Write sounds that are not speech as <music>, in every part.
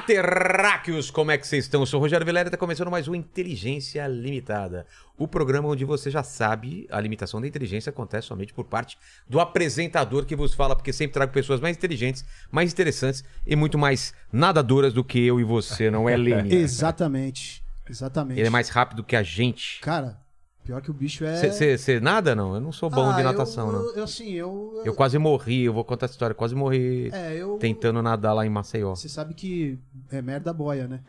terráqueos! Como é que vocês estão? Eu sou o Rogério Vilela e está começando mais um Inteligência Limitada. O programa onde você já sabe a limitação da inteligência acontece somente por parte do apresentador que vos fala, porque sempre trago pessoas mais inteligentes, mais interessantes e muito mais nadadoras do que eu e você, não é, Lene? <laughs> Exatamente. Exatamente. Ele é mais rápido que a gente. Cara, pior que o bicho é. Você nada, não? Eu não sou bom Ah, de natação, eu, não. Eu, assim, eu. Eu quase morri, eu vou contar essa história, quase morri É, eu. tentando nadar lá em Maceió. Você sabe que é merda boia, né? <laughs>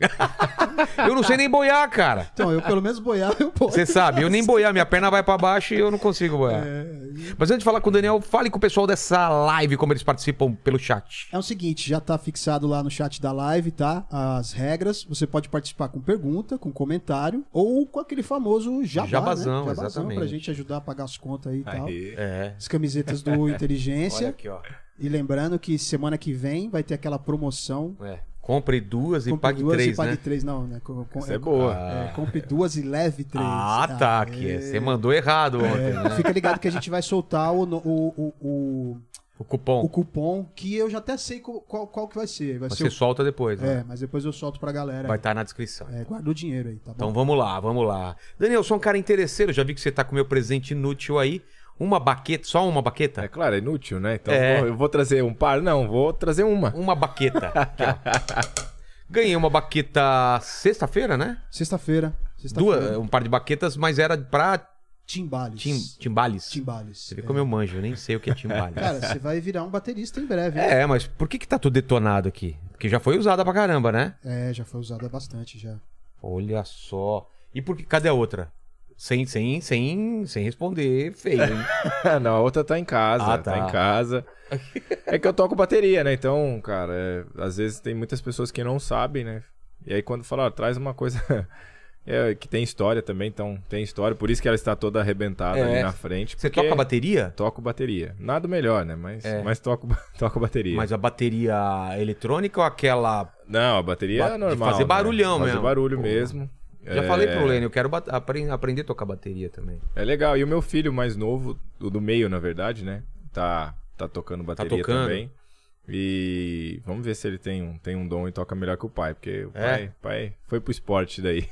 Eu não sei nem boiar, cara. Então, eu pelo menos boiar, eu posso. Você sabe, eu nem <laughs> boiar, minha perna vai pra baixo e eu não consigo boiar. Mas antes de falar com o Daniel, fale com o pessoal dessa live, como eles participam pelo chat. É o seguinte, já tá fixado lá no chat da live, tá? As regras. Você pode participar com pergunta, com comentário ou com aquele famoso jabá, Jabazão, né? Exatamente. pra gente ajudar a pagar as contas aí e tal. É. As camisetas do <laughs> Inteligência. Olha aqui, ó. E lembrando que semana que vem vai ter aquela promoção. É. Compre duas e Compre pague duas três, e pague né? três, não, né? Com- com- Essa é boa. É, compre duas e leve três. Ah, tá. Aqui. é. Você mandou errado ontem, né? Fica ligado que a gente vai soltar o, o, o, o, O cupom. o cupom, que eu já até sei qual, qual, que vai ser. Vai Você ser solta depois, o- né? É, mas depois eu solto pra galera. Vai estar na descrição. É, guarda o dinheiro aí, tá bom? Então vamos lá, vamos lá. Daniel, eu sou um cara interesseiro, já vi que você tá com o meu presente inútil aí. Uma baqueta, só uma baqueta? É claro, é inútil, né? Então É. vou- eu vou trazer um par. Não, vou trazer uma. Uma baqueta. <laughs> Aqui. Ganhei uma baqueta sexta-feira, né? Sexta-feira. Sexta-feira. Duas, um par de baquetas, mas era pra Timbales. tim, timbales. Timbales. Você vê É. como eu manjo, eu nem sei o que é timbales. Cara, você vai virar um baterista em breve. hein? É, mas por que que tá tudo detonado aqui? Porque já foi usada pra caramba, né? É, já foi usado bastante já. Olha só. E por que, cadê a outra? Sem, sem, sem, sem responder, feio, hein? <laughs> Não, a outra tá em casa. Ah, tá. tá. em casa. <laughs> É que eu toco bateria, né? Então, cara, é, às vezes tem muitas pessoas que não sabem, né? E aí quando fala, ó, traz uma coisa é, que tem história também, então tem história. Por isso que ela está toda arrebentada É. ali na frente. Você toca bateria? Toco bateria. Nada melhor, né? Mas, É. mas toco, <laughs> toco bateria. Mas a bateria eletrônica ou aquela. Não, a bateria Ba- é de normal. fazer né? barulhão fazer mesmo. barulho Pô. mesmo. Já É, falei pro Lênin, eu quero bat- apren- aprender a tocar bateria também. É legal. E o meu filho mais novo, o do meio, na verdade, né? Tá, tá tocando bateria tocando? também. E vamos ver se ele tem um, tem um dom e toca melhor que o pai, porque o É? pai, pai foi pro esporte daí.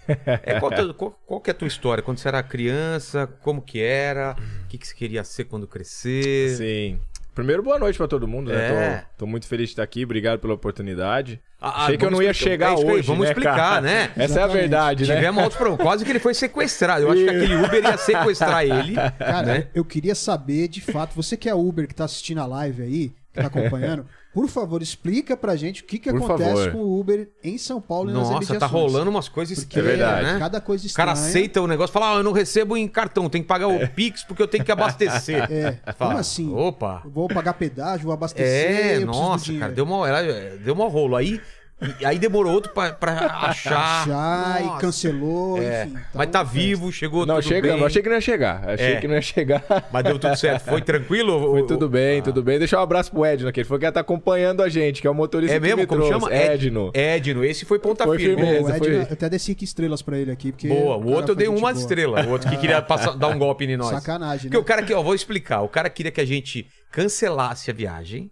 É, qual, <laughs> teu- qual- qual que é a tua história? Quando você era criança, como que era? O que, que você queria ser quando crescer? Sim. Primeiro, boa noite pra todo mundo, É. né? Tô, tô muito feliz de estar aqui, obrigado pela oportunidade. Ah, Achei que eu vamos não ia explicar- chegar é hoje, Vamos né, explicar, cara? né? Essa é a Exatamente. verdade, né? Tivemos outros problemas. Quase que ele foi sequestrado. Eu acho que aquele Uber ia sequestrar ele. Cara, né? eu queria saber, de fato, você que é Uber, que tá assistindo a live aí, que tá acompanhando, por favor, explica pra gente o que, que Por acontece favor. com o Uber em São Paulo e nas Nossa, tá rolando umas coisas Porque É verdade. né? cada coisa O estranha. cara aceita o negócio e fala: ah, eu não recebo em cartão, tem que pagar o Pix porque eu tenho que abastecer. É, Fala, como assim? Opa. Vou pagar pedágio, vou abastecer, É, eu preciso do nossa, cara, deu uma, deu uma rolo. Aí, e- aí demorou outro pra, pra <laughs> achar. Achar Nossa. e cancelou, É, enfim. mas tá vivo, chegou Não, tudo chegamos. bem. Achei que não ia chegar. Achei É. que não ia chegar. <laughs> Mas deu tudo certo. Foi tranquilo? Foi O- tudo o- bem, Ah. tudo bem. Deixa um abraço pro Edno aqui. Ele falou que ia estar acompanhando a gente, que é o motorista É mesmo? que me Como chama? Edno. Edno. Esse foi ponta Foi firme. firmeza. O Ed, foi- eu até desci aqui estrelas pra ele aqui, porque... Boa. O cara outro eu dei uma boa. estrela. O outro que queria passar- dar um golpe em nós. Sacanagem, Porque né? o cara aqui, ó, vou explicar. O cara queria que a gente cancelasse a viagem,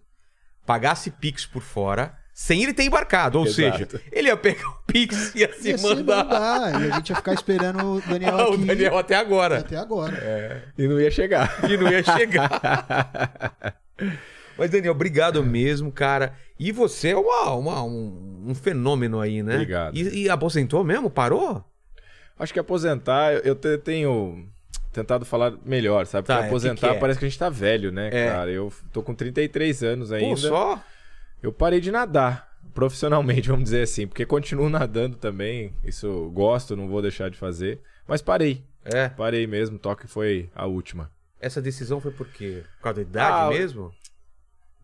pagasse Pix por fora, sem ele ter embarcado. Ou Exato. seja, ele ia pegar o Pix e ia se Ia se mandar. mandar, E a gente ia ficar esperando o Daniel <laughs> o aqui Daniel até agora. até agora. E não ia chegar. E não ia chegar. <laughs> Mas, Daniel, obrigado mesmo, cara. E você é uma, uma- um, um fenômeno aí, né? Obrigado. E, e aposentou mesmo? Parou? Acho que aposentar, eu- te- tenho tentado falar melhor, sabe? Tá, Porque é, aposentar que que é? parece que a gente tá velho, né, É. cara? Eu tô com 33 anos ainda. Pô, só? Eu parei de nadar profissionalmente, <laughs> vamos dizer assim, porque continuo nadando também. Isso eu gosto, não vou deixar de fazer. Mas parei, É. parei mesmo. Toque foi a última. Essa decisão foi por quê? Por causa da idade Ah, mesmo?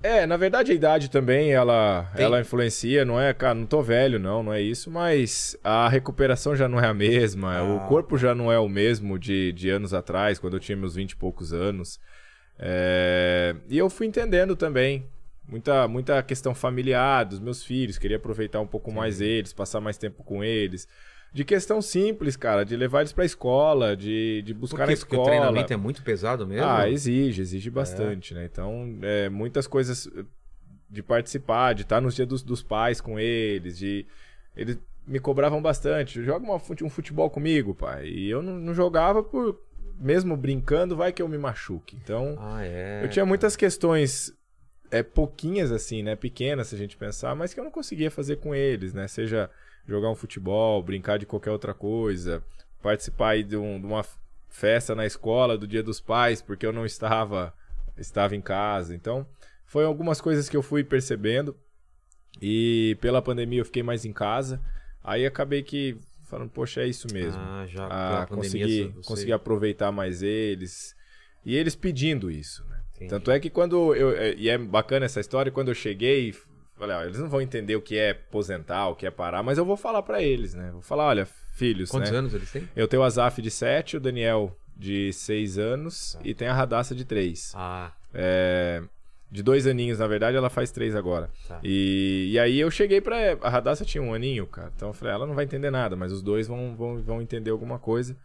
É, na verdade a idade também, ela, Tem- ela influencia, não é, cara, não tô velho não, não é isso, mas a recuperação já não é a mesma, Ah. o corpo já não é o mesmo de, de anos atrás, quando eu tinha meus 20 e poucos anos. É, E eu fui entendendo também. Muita, muita questão familiar dos meus filhos, queria aproveitar um pouco mais eles, passar mais tempo com eles. De questão simples, cara, de levar eles pra escola, de, de buscar Por na quê? Porque escola. o treinamento é muito pesado mesmo? Ah, exige, exige bastante, né? Então, é, muitas coisas de participar, de estar nos dias dos, dos pais com eles, de. Eles me cobravam bastante. Joga uma um futebol comigo, pai. E eu não, não jogava por. Mesmo brincando, vai que eu me machuque. Então, Ah, é. eu tinha muitas questões. É, pouquinhas assim, né? Pequenas, se a gente pensar, mas que eu não conseguia fazer com eles, né? Seja jogar um futebol, brincar de qualquer outra coisa, participar aí de, um- de uma festa na escola do Dia dos Pais, porque eu não estava estava em casa. Então, foi algumas coisas que eu fui percebendo. E pela pandemia eu fiquei mais em casa. Aí acabei que falando, poxa, é isso mesmo. Ah, já Ah, pandemia, consegui, você- consegui aproveitar mais eles. E eles pedindo isso, né? Entendi. Tanto é que quando eu. é- E é bacana essa história, quando eu cheguei, falei, ó, eles não vão entender o que é aposentar, o que é parar, mas eu vou falar pra eles, né? Vou falar, olha, filhos, Quantos né? anos eles têm? Eu tenho o Azaf de 7, o Daniel de 6 anos Tá. e tem a Radassa de 3. Ah, É, de dois aninhos, na verdade, ela faz três agora. Tá. E, e aí eu cheguei pra. A Radassa tinha um aninho, cara. Então eu falei, ela não vai entender nada, mas os dois vão, vão, vão entender alguma coisa.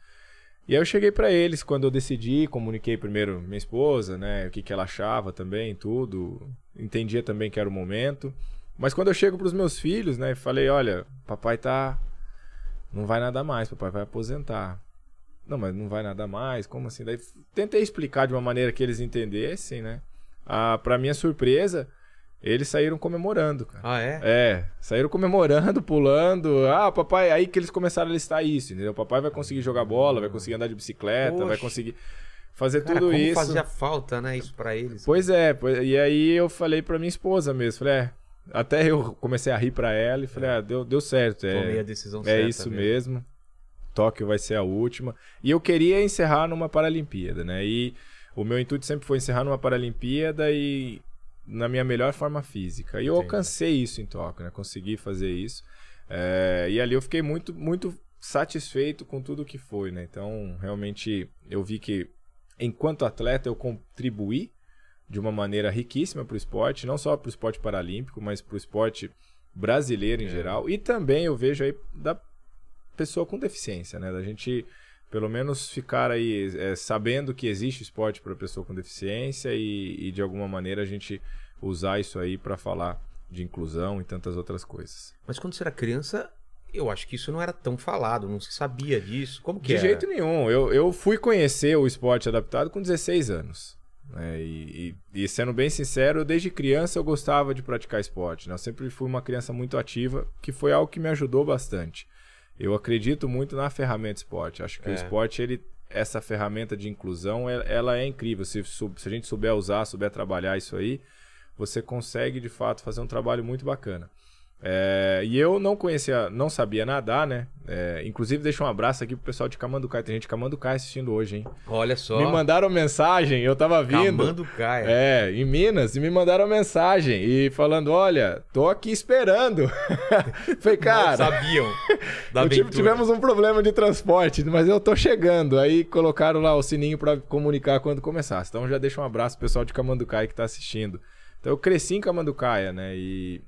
E aí eu cheguei pra eles quando eu decidi, comuniquei primeiro minha esposa, né? O que, que ela achava também, tudo. Entendia também que era o momento. Mas quando eu chego pros meus filhos, né? Falei, olha, papai tá. Não vai nada mais, papai vai aposentar. Não, mas não vai nada mais, como assim? Daí tentei explicar de uma maneira que eles entendessem, né? Ah, pra minha surpresa, eles saíram comemorando, cara. ah é? É, saíram comemorando, pulando. Ah, papai, aí que eles começaram a listar isso, entendeu? Papai vai conseguir jogar bola, vai conseguir andar de bicicleta, vai Poxa. conseguir fazer Cara, tudo como isso. fazia falta, né, isso pra eles. Pois é, e aí eu falei pra minha esposa mesmo, falei, é, até eu comecei a rir pra ela e falei, ah, deu, deu certo. É, Tomei a decisão é certa isso mesmo. Tóquio vai ser a última. E eu queria encerrar numa Paralimpíada, né? E o meu intuito sempre foi encerrar numa Paralimpíada e na minha melhor forma física. E eu Entendi. alcancei isso em Tóquio, né? Consegui fazer isso. É, e ali eu fiquei muito, muito satisfeito com tudo que foi, né? Então, realmente, eu vi que enquanto atleta eu contribuí de uma maneira riquíssima para o esporte, não só para o esporte paralímpico, mas para o esporte brasileiro em É. geral. E também eu vejo aí da pessoa com deficiência, né? Da gente pelo menos ficar aí é, sabendo que existe esporte para pessoa com deficiência e, e de alguma maneira a gente usar isso aí para falar de inclusão e tantas outras coisas. Mas quando você era criança, eu acho que isso não era tão falado, não se sabia disso. Como que De era? jeito nenhum. Eu, eu fui conhecer o esporte adaptado com 16 anos. né? E, e- e sendo bem sincero, desde criança eu gostava de praticar esporte. né? Eu sempre fui uma criança muito ativa, que foi algo que me ajudou bastante. Eu acredito muito na ferramenta esporte. Acho que É. o esporte, ele, essa ferramenta de inclusão, ela, é incrível. Se, se a gente souber usar, souber trabalhar isso aí, você consegue de fato fazer um trabalho muito bacana. É, e eu não conhecia, não sabia nadar, né? É, inclusive, deixa um abraço aqui pro pessoal de Camanducaia. Tem gente de Camanducaia assistindo hoje, hein? Olha só. Me mandaram mensagem, eu tava vindo. Camando Caia. É, em Minas, e me mandaram mensagem e falando: olha, tô aqui esperando. <laughs> Falei, cara. sabiam <laughs> da Eu tive- tivemos um problema de transporte, mas eu tô chegando. Aí colocaram lá o sininho pra comunicar quando começasse. Então já deixa um abraço pro pessoal de Camanducaia que tá assistindo. Então eu cresci em Camanducaia, né? E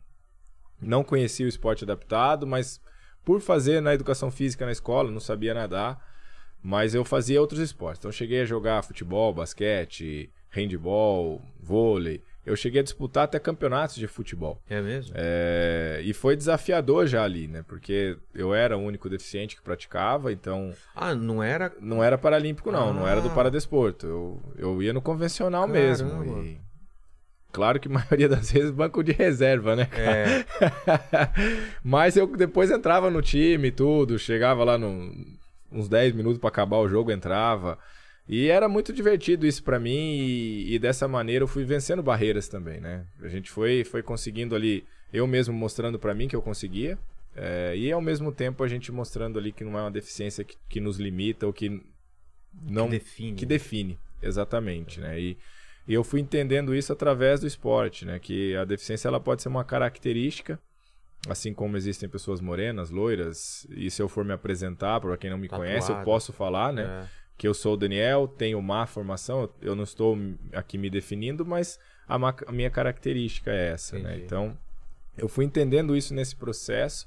não conhecia o esporte adaptado, mas por fazer na educação física na escola, não sabia nadar, mas eu fazia outros esportes. Então eu cheguei a jogar futebol, basquete, handball, vôlei. Eu cheguei a disputar até campeonatos de futebol. É mesmo? É, e foi desafiador já ali, né? Porque eu era o único deficiente que praticava, então Ah, não era. não era paralímpico, não, não era do Ah. paradesporto. Eu, eu ia no convencional Caramba. mesmo. E claro que a <laughs> maioria das vezes banco de reserva, né? É. <laughs> Mas eu depois entrava no time e tudo, chegava lá no, uns 10 minutos para acabar o jogo, entrava. E era muito divertido isso para mim e, e dessa maneira eu fui vencendo barreiras também, né? A gente foi, foi conseguindo ali, eu mesmo mostrando para mim que eu conseguia, é, e ao mesmo tempo a gente mostrando ali que não é uma deficiência que, que nos limita ou que não que define. que define, exatamente, né? E, e eu fui entendendo isso através do esporte, né? Que a deficiência ela pode ser uma característica, assim como existem pessoas morenas, loiras, e se eu for me apresentar para quem não me conhece, eu Tatuado. posso falar, né? É. que eu sou o Daniel, tenho má formação, eu não estou aqui me definindo, mas a, ma- a minha característica é essa, né? Entendi. Então, eu fui entendendo isso nesse processo,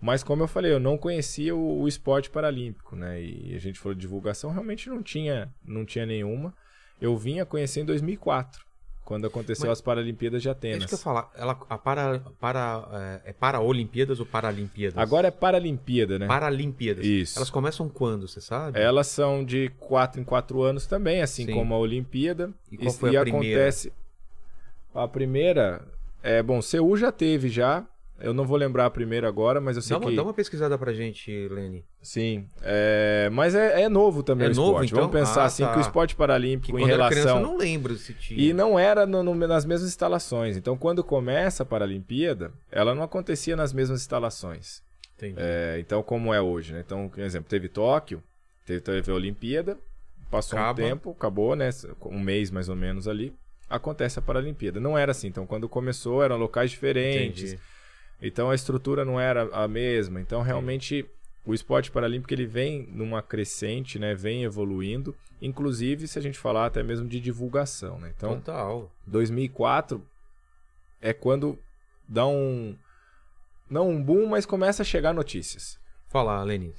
mas como eu falei, eu não conhecia o, o esporte paralímpico, né? E a gente falou de divulgação, realmente não tinha, não tinha nenhuma. Eu vim a conhecer em 2004, quando aconteceu Mas- as Paralimpíadas de É Atenas. isso que eu falar. Ela, a para, para, é, é Paraolimpíadas ou Paralimpíadas? Agora é Paralimpíada, né? Paralimpíadas. Isso. Elas começam quando, você sabe? Elas são de 4 em 4 anos também, assim Sim. como a Olimpíada. E qual foi a primeira? acontece. A primeira. É, bom, Seul já teve já. Eu não vou lembrar a primeira agora, mas eu sei Dá uma, que. dá uma pesquisada pra gente, Lene. Sim. É, Mas é, é novo também É o novo, esporte. então? Vamos pensar Ah, assim tá. que o esporte Que paralímpico em quando era criança eu relação. não lembro se tinha. E não era no- no- nas mesmas instalações. Então, quando começa a Paralimpíada, ela não acontecia nas mesmas instalações. Entendi. É, então, como é hoje, né? Então, por exemplo, teve Tóquio, teve, teve a Olimpíada, passou Acaba. um tempo, acabou, né? Um mês mais ou menos ali, acontece a Paralimpíada. Não era assim. Então, quando começou, eram locais diferentes. Entendi. Então, a estrutura não era a mesma. Então, realmente, o esporte paralímpico ele vem numa crescente, né? Vem evoluindo. Inclusive, se a gente falar até mesmo de divulgação, né? Então, Total. 2004 é quando dá um não um boom, mas começa a chegar notícias. Fala, Lene.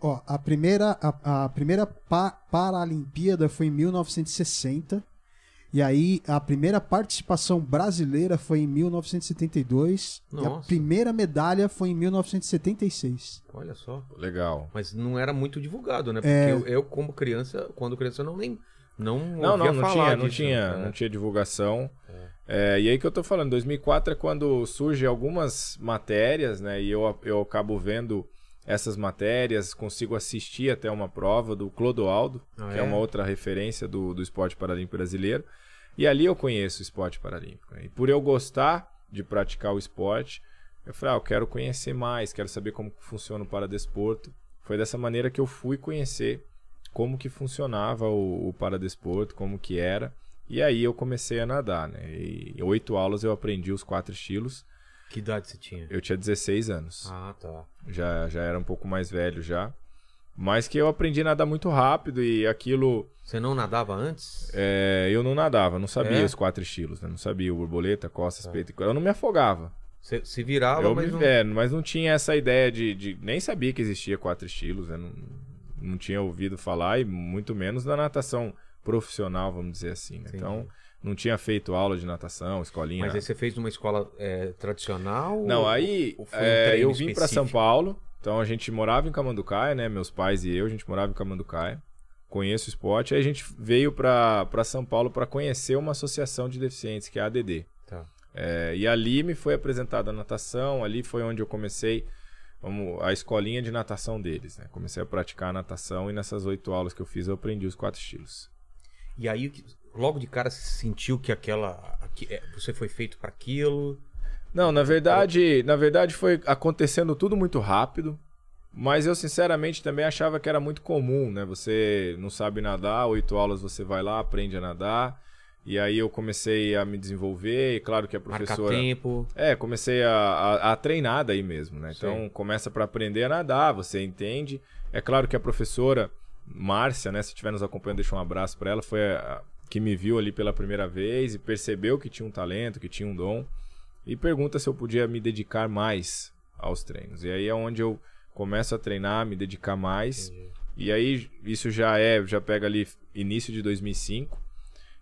Ó, a primeira, a, a primeira pa Paralimpíada foi em 1960. E aí, a primeira participação brasileira foi em 1972. E a Nossa. primeira medalha foi em 1976. Olha só. Legal. Mas não era muito divulgado, né? Porque É. eu, eu, como criança, quando criança, eu não lembro. Não, Não, não, não falar tinha, não tinha, né? não tinha divulgação. É, e aí que eu tô falando, 2004 é quando surgem algumas matérias, né? E eu, eu acabo vendo essas matérias, consigo assistir até uma prova do Clodoaldo, Ah, que é? é? uma outra referência do, do esporte paralímpico brasileiro. E ali eu conheço o esporte paralímpico. né? E por eu gostar de praticar o esporte, eu falei, ah, eu quero conhecer mais, quero saber como funciona o paradesporto. Foi dessa maneira que eu fui conhecer como que funcionava o, o paradesporto, como que era. E aí eu comecei a nadar, né? E em oito aulas eu aprendi os quatro estilos. Que idade você tinha? Eu tinha 16 anos. Ah, tá. Já, já era um pouco mais velho já. Mas que eu aprendi a nadar muito rápido e aquilo... Você não nadava antes? é, eu não nadava, não sabia É? os quatro estilos, né? Não sabia o borboleta, costas, peito e. Eu não me afogava. Você se virava, eu mas me, não... é, mas não tinha essa ideia de, de- Nem sabia que existia quatro estilos, né? Não, não tinha ouvido falar e muito menos na natação profissional, vamos dizer assim. né? Então, não tinha feito aula de natação, escolinha. Mas aí você fez numa escola é, tradicional? Não, aí um é, eu vim para São? Paulo. Então a gente morava em Camanducaia, né? Meus pais e eu, a gente morava em Camanducaia. Conheço o esporte. Aí a gente veio para São Paulo para conhecer uma associação de deficientes, que é a ADD. Tá. É, e ali me foi apresentada a natação, ali foi onde eu comecei vamos, a escolinha de natação deles. Né? Comecei a praticar a natação e nessas oito aulas que eu fiz eu aprendi os quatro estilos. E aí, logo de cara, você sentiu que aquela... aqui- é, você foi feito para aquilo? Não, na verdade, na verdade foi acontecendo tudo muito rápido. Mas eu sinceramente também achava que era muito comum, né? Você não sabe nadar, oito aulas você vai lá, aprende a nadar. E aí eu comecei a me desenvolver, e claro que a professora. tempo? É, comecei a, a, a treinar daí mesmo, né? Então Sim. começa para aprender a nadar, você entende. É claro que a professora Márcia, né? Se estiver nos acompanhando, deixa um abraço para ela. Foi a que me viu ali pela primeira vez e percebeu que tinha um talento, que tinha um dom. E pergunta se eu podia me dedicar mais aos treinos. E aí é onde eu começo a treinar, me dedicar mais. E aí isso já é, já pega ali início de 2005.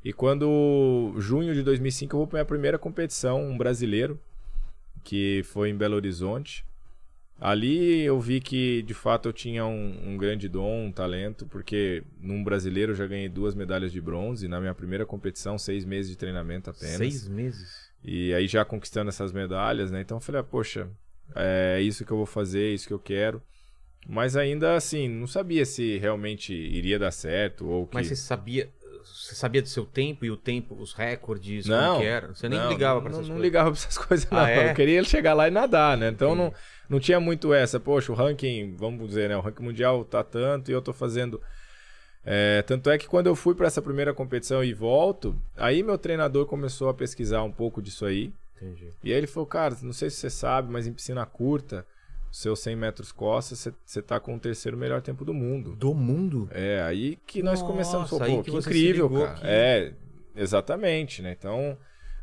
E quando junho de 2005 eu vou para minha primeira competição, um brasileiro, que foi em Belo Horizonte. Ali eu vi que de fato eu tinha um, um grande dom, um talento, porque num brasileiro eu já ganhei duas medalhas de bronze. Na minha primeira competição, seis meses de treinamento apenas. Seis meses? E aí já conquistando essas medalhas, né? Então eu falei, ah, poxa, é isso que eu vou fazer, é isso que eu quero. Mas ainda assim, não sabia se realmente iria dar certo ou que... Mas você sabia... Você sabia do seu tempo e o tempo, os recordes, não, como que era? Você nem não, ligava pra não, essas não coisas? ligava pra essas <laughs> coisas, não. Ah, é? Eu queria chegar lá e nadar, né? Então não, não tinha muito essa, poxa, o ranking, vamos dizer, né? O ranking mundial tá tanto e eu tô fazendo. É, tanto é que quando eu fui para essa primeira competição e volto, aí meu treinador começou a pesquisar um pouco disso aí. Entendi. E aí ele falou, cara, não sei se você sabe, mas em piscina curta, seus 100 metros costas, você- tá com o terceiro melhor tempo do mundo. Do mundo? É, aí que nós Nossa, começamos, pô, aí que que, incrível, cara. que- É, exatamente, né? Então,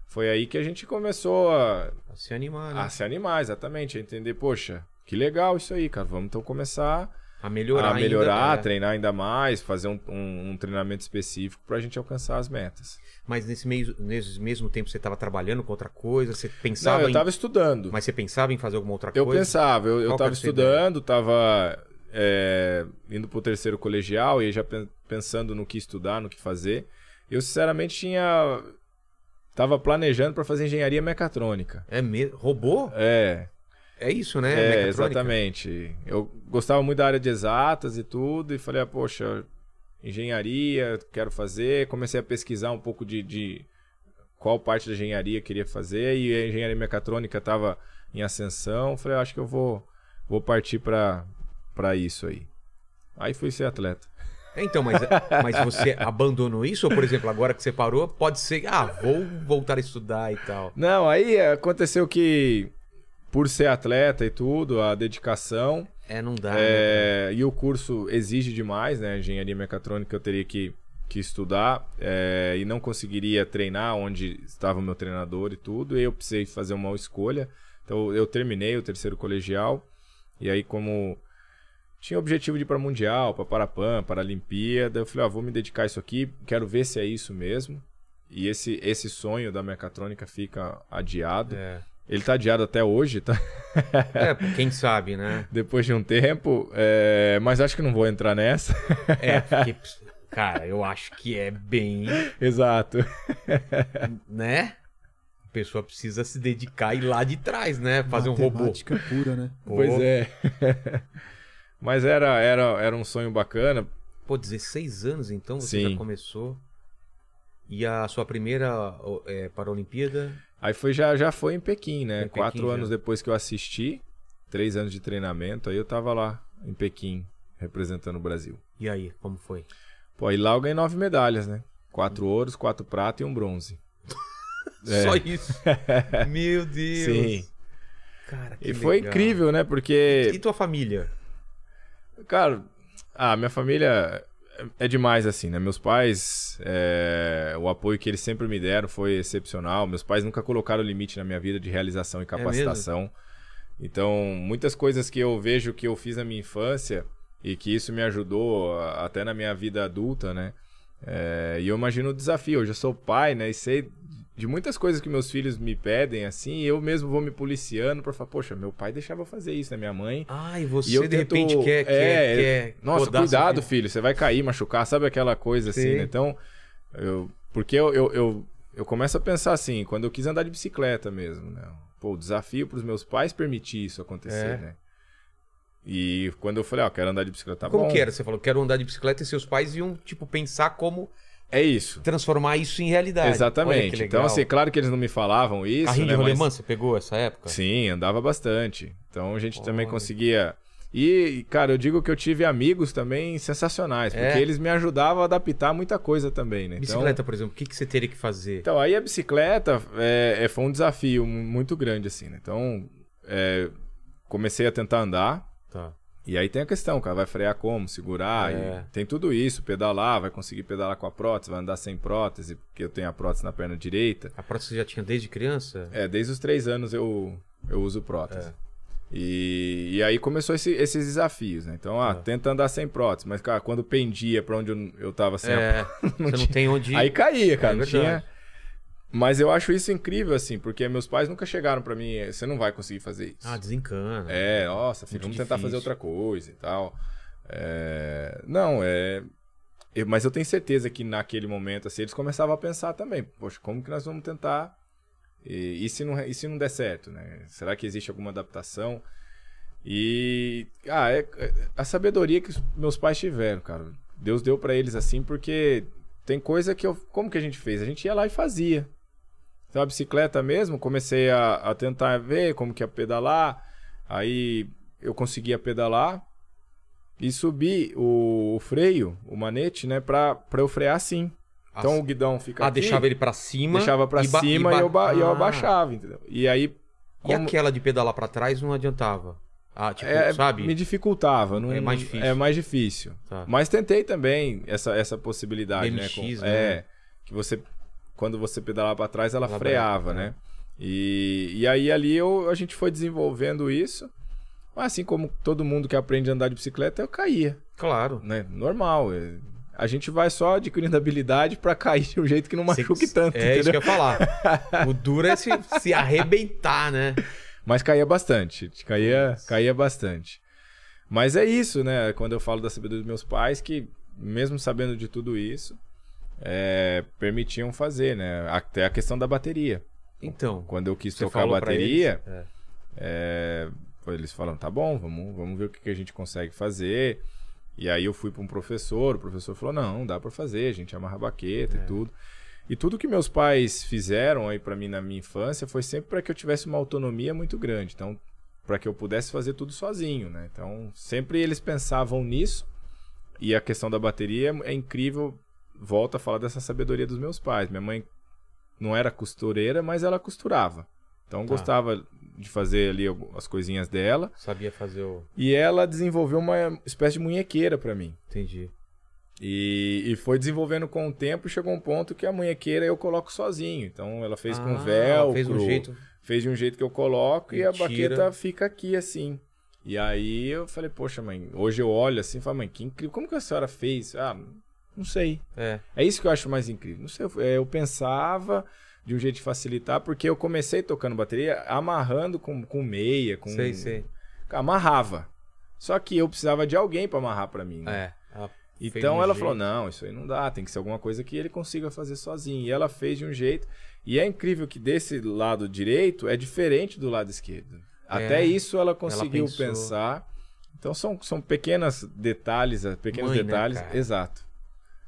foi aí que a gente começou a, Pra se animar, né? a se animar, exatamente, a entender, poxa, que legal isso aí, cara. Vamos então começar A melhorar a melhorar, ainda, é. treinar ainda mais, fazer um, um- um treinamento específico pra gente alcançar as metas. Mas nesse, meio, nesse mesmo tempo você estava trabalhando com outra coisa? Você Não, pensava eu em... tava estudando. Mas você pensava em fazer alguma outra Eu coisa? pensava, eu, eu Qual que tava era a sua estudando, tava é, indo pro terceiro colegial e já pen- pensando no que estudar, no que fazer. Eu, sinceramente, tinha. Tava planejando para fazer engenharia mecatrônica. É mesmo? Robô? É, É isso, né? é, exatamente. Eu gostava muito da área de exatas e tudo, e falei, ah, poxa, engenharia, quero fazer. Comecei a pesquisar um pouco de, de qual parte da engenharia eu queria fazer, e a engenharia mecatrônica estava em ascensão. Falei, ah, acho que eu vou, vou partir para isso aí. Aí fui ser atleta. É, Então, mas, mas você <laughs> abandonou isso? Ou, por exemplo, agora que você parou, pode ser... Ah, vou voltar a estudar e tal. Não, aí aconteceu que, por ser atleta e tudo, a dedicação. É, não dá, né? É, e o curso exige demais, né? Engenharia mecatrônica eu teria que, que estudar é, e não conseguiria treinar onde estava o meu treinador e tudo. E eu precisei fazer uma escolha. Então eu terminei o terceiro colegial. E aí, como tinha o objetivo de ir para Mundial, para Parapan, para a Olimpíada, eu falei, ah, vou me dedicar a isso aqui, quero ver se é isso mesmo. E esse, esse sonho da mecatrônica fica adiado. É. Ele tá adiado até hoje, tá? É, quem sabe, né? <laughs> depois de um tempo, é, mas acho que não vou entrar nessa. É, porque... Cara, eu acho que é bem... Exato. Né? A pessoa precisa se dedicar e ir lá de trás, né? Fazer um robô. Matemática pura, né? Pô, Pois é. <laughs> mas era, era, era um sonho bacana. Pô, 16 anos então você Sim. já começou. E a sua primeira é, Paralimpíada? Aí foi, já, já foi em Pequim, né? Em Pequim Quatro já. anos depois que eu assisti, três anos de treinamento, aí eu tava lá em Pequim, representando o Brasil. E aí, como foi? Pô, aí lá eu ganhei nove medalhas, né? Quatro ouros, quatro prata e um bronze. <laughs> É. Só isso. <laughs> Meu Deus. Sim. Cara, que E foi legal. incrível, né? Porque E tua família? Cara, a minha família é demais, assim, né? Meus pais, é, o apoio que eles sempre me deram foi excepcional. Meus pais nunca colocaram limite na minha vida de realização e capacitação. então, muitas coisas que eu vejo que eu fiz na minha infância e que isso me ajudou até na minha vida adulta, né? É, e eu imagino o desafio. Hoje eu sou pai, né? E sei de muitas coisas que meus filhos me pedem, assim, eu mesmo vou me policiando pra falar, poxa, meu pai deixava fazer isso, né? Minha mãe. Ah, e você E eu de tento- repente quer, quer, é, quer Nossa, cuidado, filho. você vai cair, machucar, sabe aquela coisa assim, Sim. né? Então, eu, porque eu, eu, eu, eu começo a pensar assim, quando eu quis andar de bicicleta mesmo, né? Pô, o desafio pros meus pais permitir isso acontecer, É. né? E quando eu falei, ó, quero andar de bicicleta, tá Como bom. que era? Você falou, quero andar de bicicleta e seus pais iam, tipo, pensar como É isso. transformar isso em realidade. Exatamente. Então, assim, claro que eles não me falavam isso, Carrinho né? de rolemã, mas- você pegou essa época? Sim, andava bastante. Então a gente também conseguia. E, cara, eu digo que eu tive amigos também sensacionais, porque É? eles me ajudavam a adaptar muita coisa também, né? Então- Bicicleta, por exemplo, o que, que você teria que fazer? Então, aí a bicicleta é, é, foi um desafio mu- muito grande, assim, né? Então, é, comecei a tentar andar. Tá. E aí tem a questão, cara, vai frear como, segurar, É. tem tudo isso, pedalar, vai conseguir pedalar com a prótese, vai andar sem prótese, porque eu tenho a prótese na perna direita. A prótese você já tinha desde criança? É, desde os três anos eu, eu uso prótese. É. E, e aí começou esse- esses desafios, né? Então, ah, É. tenta andar sem prótese, mas, cara, quando pendia pra onde eu, eu tava sem a É, <laughs> você não tem onde ir. Aí caía, cara, É não tinha. Mas eu acho isso incrível, assim, porque meus pais nunca chegaram pra mim, você não vai conseguir fazer isso. Ah, desencana. É, nossa, filho, vamos tentar fazer outra coisa e tal. É, Não, é. eu- Mas eu tenho certeza que naquele momento, assim, eles começavam a pensar também, poxa, como que nós vamos tentar? E, e se, não, e se não der certo, né? Será que existe alguma adaptação? E. Ah, é, é a sabedoria que meus pais tiveram, cara. Deus deu pra eles assim, porque tem coisa que eu. Como que a gente fez? A gente ia lá e fazia. Então a bicicleta mesmo, comecei a, a tentar ver como que ia pedalar. Aí eu conseguia pedalar e subir o, o freio, o manete, né, pra, pra eu frear assim. Então o guidão fica ah, aqui, deixava ele pra cima. deixava pra e ba- cima e e, eu, e eu Ah. abaixava, entendeu? E aí, E como- aquela de pedalar pra trás não adiantava. Ah, tipo, é, sabe? me dificultava. Não, É mais difícil. É mais difícil. Tá. Mas tentei também essa, essa possibilidade, né? BMX, Com- né? É, que você, quando você pedalava pra trás, ela Ela freava, breca, né? E, e aí ali eu, a gente foi desenvolvendo isso. Mas assim como todo mundo que aprende a andar de bicicleta, eu caía, Claro. né? Normal. é. A gente vai só adquirindo habilidade pra cair de um jeito que não machuque Cê- tanto, É isso que entendeu? eu ia falar. <laughs> o duro é se, se arrebentar, né? Mas caía bastante, caía, caía bastante. Mas é isso, né? Quando eu falo da sabedoria dos meus pais, que mesmo sabendo de tudo isso, é, permitiam fazer, né? Até a questão da bateria. Então, Quando eu quis tocar a bateria, eles? É. é, eles falaram, tá bom, vamos, vamos ver o que, que a gente consegue fazer. E aí eu fui para um professor, o professor falou, não, dá para fazer, a gente amarra a baqueta É. e tudo. E tudo que meus pais fizeram aí para mim na minha infância foi sempre para que eu tivesse uma autonomia muito grande. Então, para que eu pudesse fazer tudo sozinho, né? Então, sempre eles pensavam nisso. E a questão da bateria é incrível. Volta a falar dessa sabedoria dos meus pais. Minha mãe não era costureira, mas ela costurava. Então, Tá. gostava de fazer ali as coisinhas dela. Sabia fazer o. E ela desenvolveu uma espécie de munhequeira para mim. Entendi. E, e foi desenvolvendo com o tempo e chegou um ponto que a munhequeira eu coloco sozinho. Então ela fez com Ah, velcro, Fez um jeito. fez de um jeito que eu coloco e, E a baqueta fica aqui assim. E aí eu falei, poxa, mãe, hoje eu olho assim e falo, mãe, que incrível, como que a senhora fez? Ah, não sei. É. É isso que eu acho mais incrível. Não sei, eu, é, eu pensava de um jeito de facilitar, porque eu comecei tocando bateria amarrando com, com meia, com. Sei, sei. Amarrava. Só que eu precisava de alguém para amarrar para mim. né? É. Ela Então um ela jeito. falou: não, isso aí não dá, tem que ser alguma coisa que ele consiga fazer sozinho. E ela fez de um jeito. E é incrível que desse lado direito é diferente do lado esquerdo. Até isso ela conseguiu pensou. pensar. Então são, são pequenos detalhes, pequenos Mãe, né, detalhes. cara? Exato.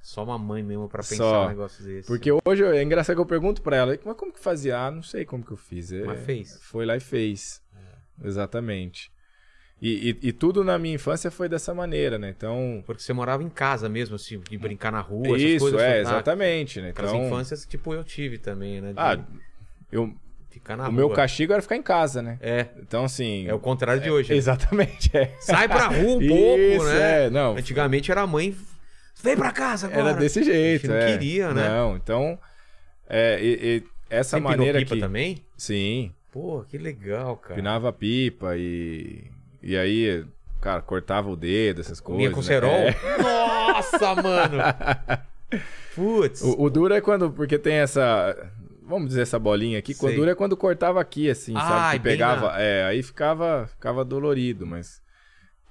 Só uma mãe mesmo pra pensar Só. um negócio desse. Porque hoje é engraçado que eu pergunto pra ela, mas como que fazia? Ah, não sei como que eu fiz. É, Mas fez. Foi lá e fez. Exatamente. E, e, e tudo na minha infância foi dessa maneira, né? Então. Porque você morava em casa mesmo, assim, de brincar na rua, essas Isso, coisas. é, ah, exatamente, né? Então, infâncias, tipo, eu tive também, né? de ah, eu, ficar na o rua. meu castigo era ficar em casa, né? É, Então, assim. é o contrário de hoje. né? Exatamente, é. Sai pra rua um Isso, pouco, né? é, não. Antigamente era a mãe. Vem pra casa agora. Era desse jeito, não é. queria, né? Não, então. É, e- e essa Você empinou maneira pipa que. também? Sim, Pô, que legal, cara. pinava pipa e. E aí, cara, cortava o dedo, essas coisas. Linha com né? cerol? É. Nossa, mano! <laughs> Putz. O, o duro é quando. Porque tem essa. Vamos dizer essa bolinha aqui. Quando Sei. duro é quando cortava aqui, assim, Ai, sabe? Que pegava. na- É, aí ficava, ficava dolorido, mas.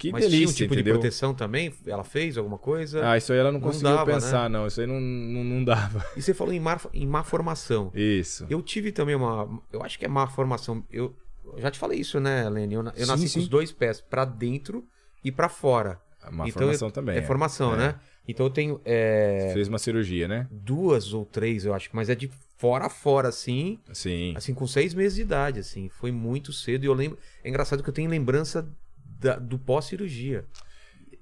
Que Mas tinha delícia, um tipo entendeu? de proteção também? Ela fez alguma coisa? Ah, isso aí ela não Não conseguiu dava, né? pensar, não. Isso aí não, não, não dava. E você falou em má, em má formação. Isso. Eu tive também uma. Eu acho que é má formação. Eu, já te falei isso, né, Lene? Eu, eu Sim, nasci sim. com os dois pés pra dentro e pra fora. Uma Então, formação eu- também. É formação, É. né? Então eu tenho é, Fez uma cirurgia, né? duas ou três, eu acho, mas é de fora a fora, assim. Sim. Assim, com seis meses de idade, assim. Foi muito cedo. E eu lembro. É engraçado que eu tenho lembrança da- do pós-cirurgia.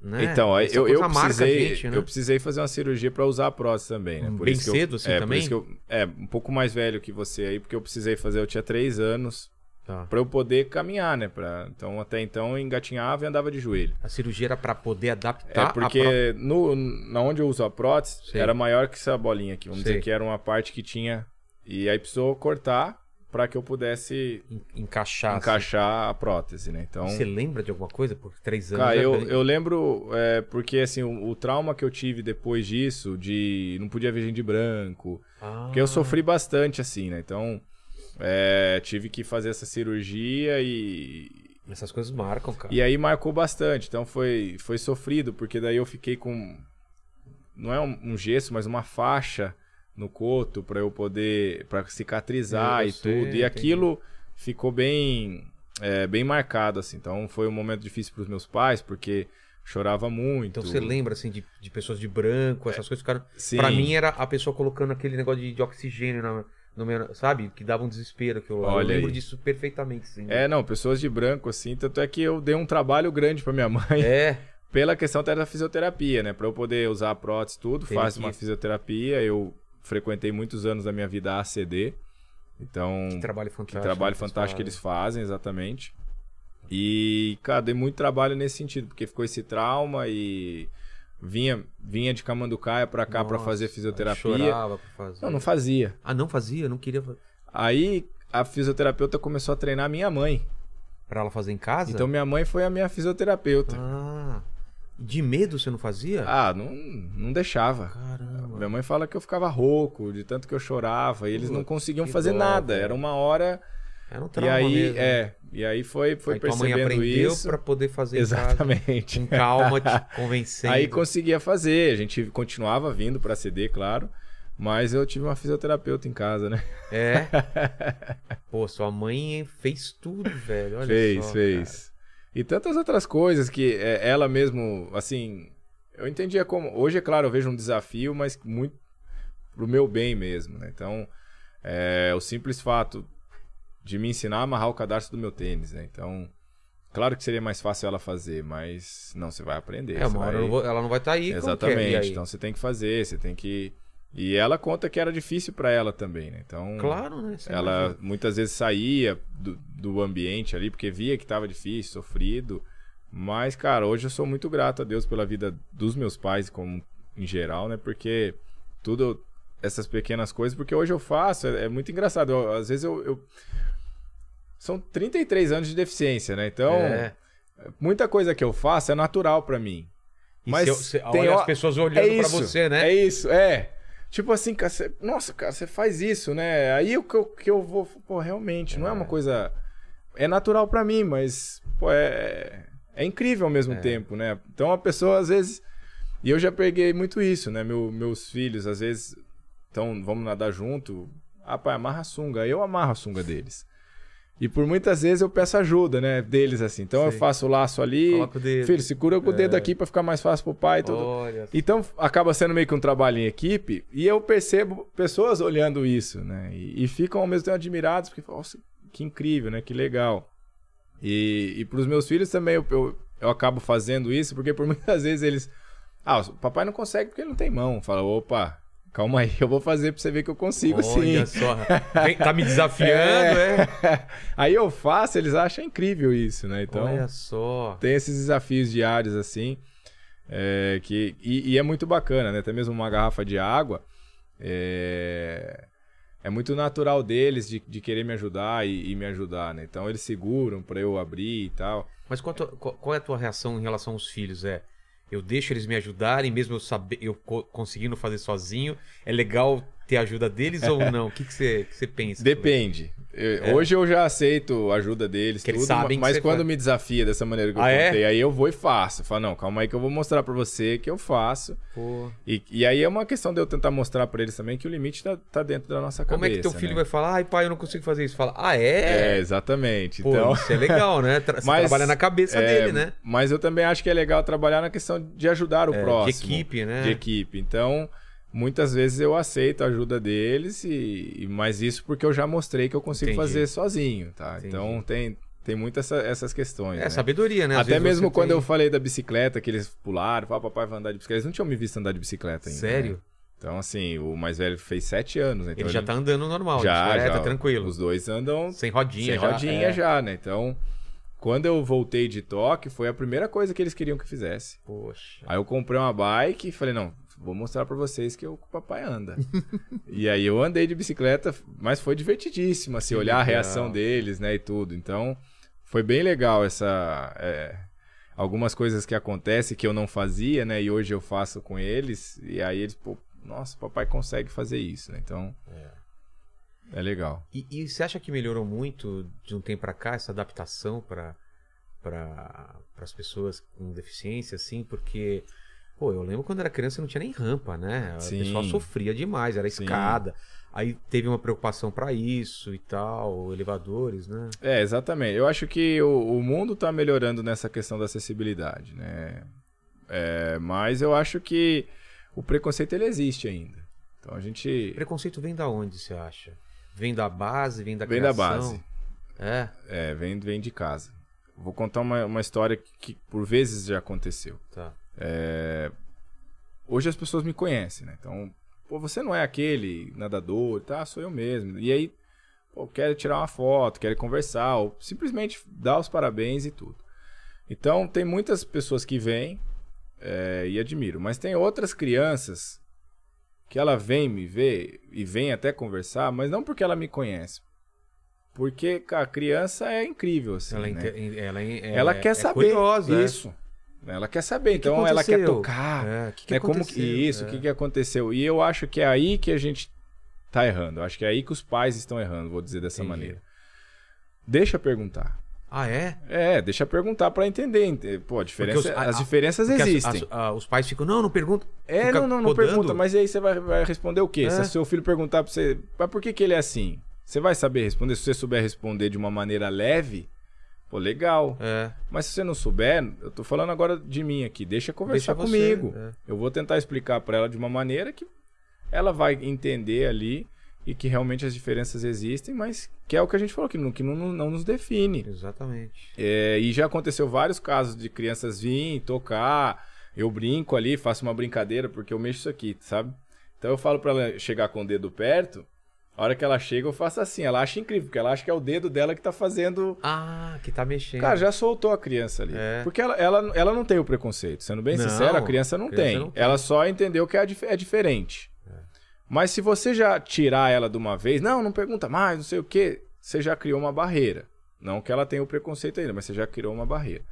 Né? Então, Essa eu, eu, precisei, gente, né? eu precisei fazer uma cirurgia pra usar a prótese também, né? Por Bem que eu- cedo, assim, é, também? Eu, é, um pouco mais velho que você aí, porque eu precisei fazer, eu tinha três anos Tá. pra eu poder caminhar, né? Pra, então, até então, eu engatinhava e andava de joelho. A cirurgia era pra poder É adaptar a porque pró- no, na onde eu uso a prótese, Sei. era maior que essa bolinha aqui. Vamos Sei. dizer que era uma parte que tinha... E aí precisou cortar pra que eu pudesse en- encaixar. assim. encaixar a prótese, né? Então... Você lembra de alguma coisa? Por três anos. Cara, eu, eu lembro, é, porque assim, o, o trauma que eu tive depois disso, de não podia ver gente de branco, Ah, porque eu sofri bastante, assim, né? Então, é, tive que fazer essa cirurgia e. Essas coisas marcam, cara. E aí marcou bastante. Então foi, foi sofrido, porque daí eu fiquei com. Não é um, um gesso, mas uma faixa no coto pra eu poder. pra cicatrizar Eu e sei, tudo. entendi. E aquilo ficou bem. é, bem marcado, assim. Então foi um momento difícil pros meus pais, porque chorava muito. Então você lembra, assim, de, de pessoas de branco, essas coisas ficaram. Sim. Pra mim era a pessoa colocando aquele negócio de, de oxigênio na, no meu. Sabe? Que dava um desespero. Que eu, eu lembro aí. disso perfeitamente. Assim, É, não, pessoas de branco, assim. Tanto é que eu dei um trabalho grande pra minha mãe. É. <laughs> pela questão da fisioterapia, né? Pra eu poder usar a prótese e tudo, Teve faz que- uma fisioterapia. Eu frequentei muitos anos da minha vida ACD. Então, Que trabalho que fantástico. trabalho que vocês fantástico que eles fazem, exatamente. E, cara, dei muito trabalho nesse sentido, porque ficou esse trauma e vinha, vinha de Camanducaia pra cá pra Nossa, fazer fisioterapia. Chorava pra fazer. Não, não fazia. Ah, não fazia? Não queria fazer. Aí a fisioterapeuta começou a treinar minha mãe. Pra ela fazer em casa? Então minha mãe foi a minha fisioterapeuta. Ah. De medo você não fazia? Ah, não, não deixava. Caramba. Minha mãe fala que eu ficava rouco, de tanto que eu chorava, e eles não conseguiam fazer dó, nada. Era uma hora. Era um E trauma aí, mesmo. é. E aí foi, foi Aí tua mãe percebendo aprendeu isso. pra poder fazer Exatamente. casa. Com calma, te <laughs> convencendo. Aí conseguia fazer. A gente continuava vindo pra CD, claro. Mas eu tive uma fisioterapeuta em casa, né? É. <laughs> Pô, sua mãe fez tudo, velho. Olha fez, só, fez. E tantas outras coisas que é, ela mesmo, assim, eu entendia como. Hoje, é claro, eu vejo um desafio, mas muito pro meu bem mesmo, né? Então, é, o simples fato de me ensinar a amarrar o cadarço do meu tênis, né? Então, claro que seria mais fácil ela fazer, mas não, você vai aprender. É, uma hora vai- não vou- ela não vai estar aí. como que é? Exatamente. aí? Então você tem que fazer, você tem que. E ela conta que era difícil pra ela também, né? Então. Claro, né? Você Ela imagina. muitas vezes saía do, do ambiente ali, porque via que tava difícil, sofrido. Mas, cara, hoje eu sou muito grato a Deus pela vida dos meus pais, como em geral, né? Porque tudo, essas pequenas coisas, porque hoje eu faço, é, é muito engraçado. Eu- às vezes eu, eu- São 33 anos de deficiência, né? Então, É. muita coisa que eu faço é natural pra mim. E Mas se- se- tem as pessoas olhando pra você, né? É isso, é. Tipo assim, cara, você- nossa, cara, você faz isso, né? Aí o que eu, que eu vou. Pô, realmente, não é uma coisa. É natural pra mim, mas, pô, é. É incrível ao mesmo tempo, né? Então a pessoa, às vezes. E eu já peguei muito isso, né? Meu, meus filhos, às vezes. Então, vamos nadar junto. Ah, pai, amarra a sunga. Eu amarro a sunga deles. E por muitas vezes eu peço ajuda, né? Deles, assim. Então eu Sei. faço o laço ali. Coloca o dedo. Filho, segura com o dedo aqui pra ficar mais fácil pro pai e tudo. Olha. Então acaba sendo meio que um trabalho em equipe e eu percebo pessoas olhando isso, né? E, e ficam ao mesmo tempo admirados porque nossa, que incrível, né? Que legal. E, e para os meus filhos também eu, eu, eu acabo fazendo isso porque por <laughs> muitas vezes eles. Ah, o papai não consegue porque ele não tem mão. Fala, opa, calma aí, eu vou fazer pra você ver que eu consigo Olha sim. só. <laughs> Vem, tá me desafiando, é? <laughs> aí eu faço, eles acham incrível isso, né? Então Olha só. tem esses desafios diários assim é, que e, e é muito bacana né até mesmo uma garrafa de água é, é muito natural deles de, de querer me ajudar e, e me ajudar né então eles seguram para eu abrir e tal Mas qual, tua- qual- qual é a tua reação em relação aos filhos? É, eu deixo eles me ajudarem, mesmo eu saber, eu co- conseguindo fazer sozinho. É legal ter a ajuda deles <laughs> ou não? O que, que, você, que você pensa? depende Eu- hoje eu já aceito a ajuda deles É. Que eles tudo, sabem que mas quando faz. me desafia dessa maneira que eu Ah, é? contei aí eu vou e faço falo não calma aí que eu vou mostrar para você que eu faço e, e aí é uma questão de eu tentar mostrar para eles também que o limite tá, tá dentro da nossa como cabeça é que teu filho né? vai falar? Ai, pai, eu não consigo fazer isso. Fala, ah, É, é? exatamente. Pô, então, isso é legal, né? <laughs> Tra- Você Mas, trabalha na cabeça é, dele, né? Mas eu também acho que é legal trabalhar na questão de ajudar o É, próximo. de equipe, né? De equipe. Então, muitas vezes eu aceito a ajuda deles, e, mas isso porque eu já mostrei que eu consigo Entendi. fazer sozinho, tá? Entendi. Então tem, tem muitas essa- essas questões. É, né? sabedoria, né? Às Até mesmo quando tem- eu falei da bicicleta, que eles pularam, falaram, papai vai andar de bicicleta. Eles não tinham me visto andar de bicicleta ainda. Sério? né? Então, assim, o mais velho fez sete anos. Então Ele já tá andando normal, já, bicicleta, já, tranquilo. Os dois andam Sem rodinha sem já. rodinha é. já, né? Então, quando eu voltei de Tóquio, foi a primeira coisa que eles queriam que fizesse. Poxa. Aí eu comprei uma bike e falei, não, vou mostrar pra vocês que o papai anda. <laughs> e aí eu andei de bicicleta, mas foi divertidíssimo, assim, Que olhar a legal. reação deles, né, e tudo. Então, foi bem legal essa... é, algumas coisas que acontecem que eu não fazia, né, e hoje eu faço com eles. E aí eles, pô, nossa, papai consegue fazer isso, né? Então, é legal. E, e você acha que melhorou muito de um tempo pra cá essa adaptação para para as pessoas com deficiência, assim? Porque, pô, eu lembro quando era criança não tinha nem rampa, né? O pessoal sofria demais, era Sim. escada. Aí teve uma preocupação pra isso e tal, elevadores, né? É, exatamente. Eu acho que o, o mundo está melhorando nessa questão da acessibilidade, né? É, mas eu acho que o preconceito ele existe ainda. Então a gente Preconceito vem da onde, você acha? Vem da base, vem da vem da base, É. é, vem, vem de casa. Vou contar uma, uma história que, que por vezes já aconteceu. Tá. É, hoje as pessoas me conhecem, né? Então, pô, você não é aquele nadador, tá? Sou eu mesmo. E aí, pô, querem tirar uma foto, querem conversar, ou simplesmente dar os parabéns e tudo. Então, tem muitas pessoas que vêm é, e admiro, mas tem outras crianças que ela vem me ver e vem até conversar, mas não porque ela me conhece. Porque a criança é incrível, assim, Ela, né? ela, ela é- quer é saber curiosa, é. isso. Ela quer saber, que então ela quer tocar. É, o que que né, como que, aconteceu? isso, o É. que, que aconteceu? E eu acho que é aí que a gente tá errando. Eu acho que é aí que os pais estão errando, vou dizer dessa Entendi. maneira. Deixa perguntar. Ah, é? É, deixa perguntar pra entender. ente- Pô, diferença, os- a- as a- diferenças as- existem. as- ah, os pais ficam, não, não pergunta. É, não, não, não podando. pergunta, mas aí você vai, vai responder o quê? É. Se o seu filho perguntar pra você, mas por que, que ele é assim? Você vai saber responder. Se você souber responder de uma maneira leve, pô, legal. É. Mas se você não souber, eu tô falando agora de mim aqui, deixa conversar Deixa você, comigo. é. Eu vou tentar explicar pra ela de uma maneira que ela vai entender ali e que realmente as diferenças existem, mas que é o que a gente falou, que não, que não, não nos define. Exatamente. É, e já aconteceu vários casos de crianças virem tocar, eu brinco ali, faço uma brincadeira porque eu mexo isso aqui, sabe? Então eu falo pra ela chegar com o dedo perto, a hora que ela chega eu faço assim, ela acha incrível, porque ela acha que é o dedo dela que tá fazendo Ah, que tá mexendo. Cara, já soltou a criança ali. É. Porque ela, ela, ela não tem o preconceito. Sendo bem Não, sincero, a criança não, a criança tem. não tem. Ela só entendeu que é, é diferente. Mas se você já tirar ela de uma vez, não, não pergunta mais, não sei o quê, você já criou uma barreira. Não que ela tenha o preconceito ainda, mas você já criou uma barreira.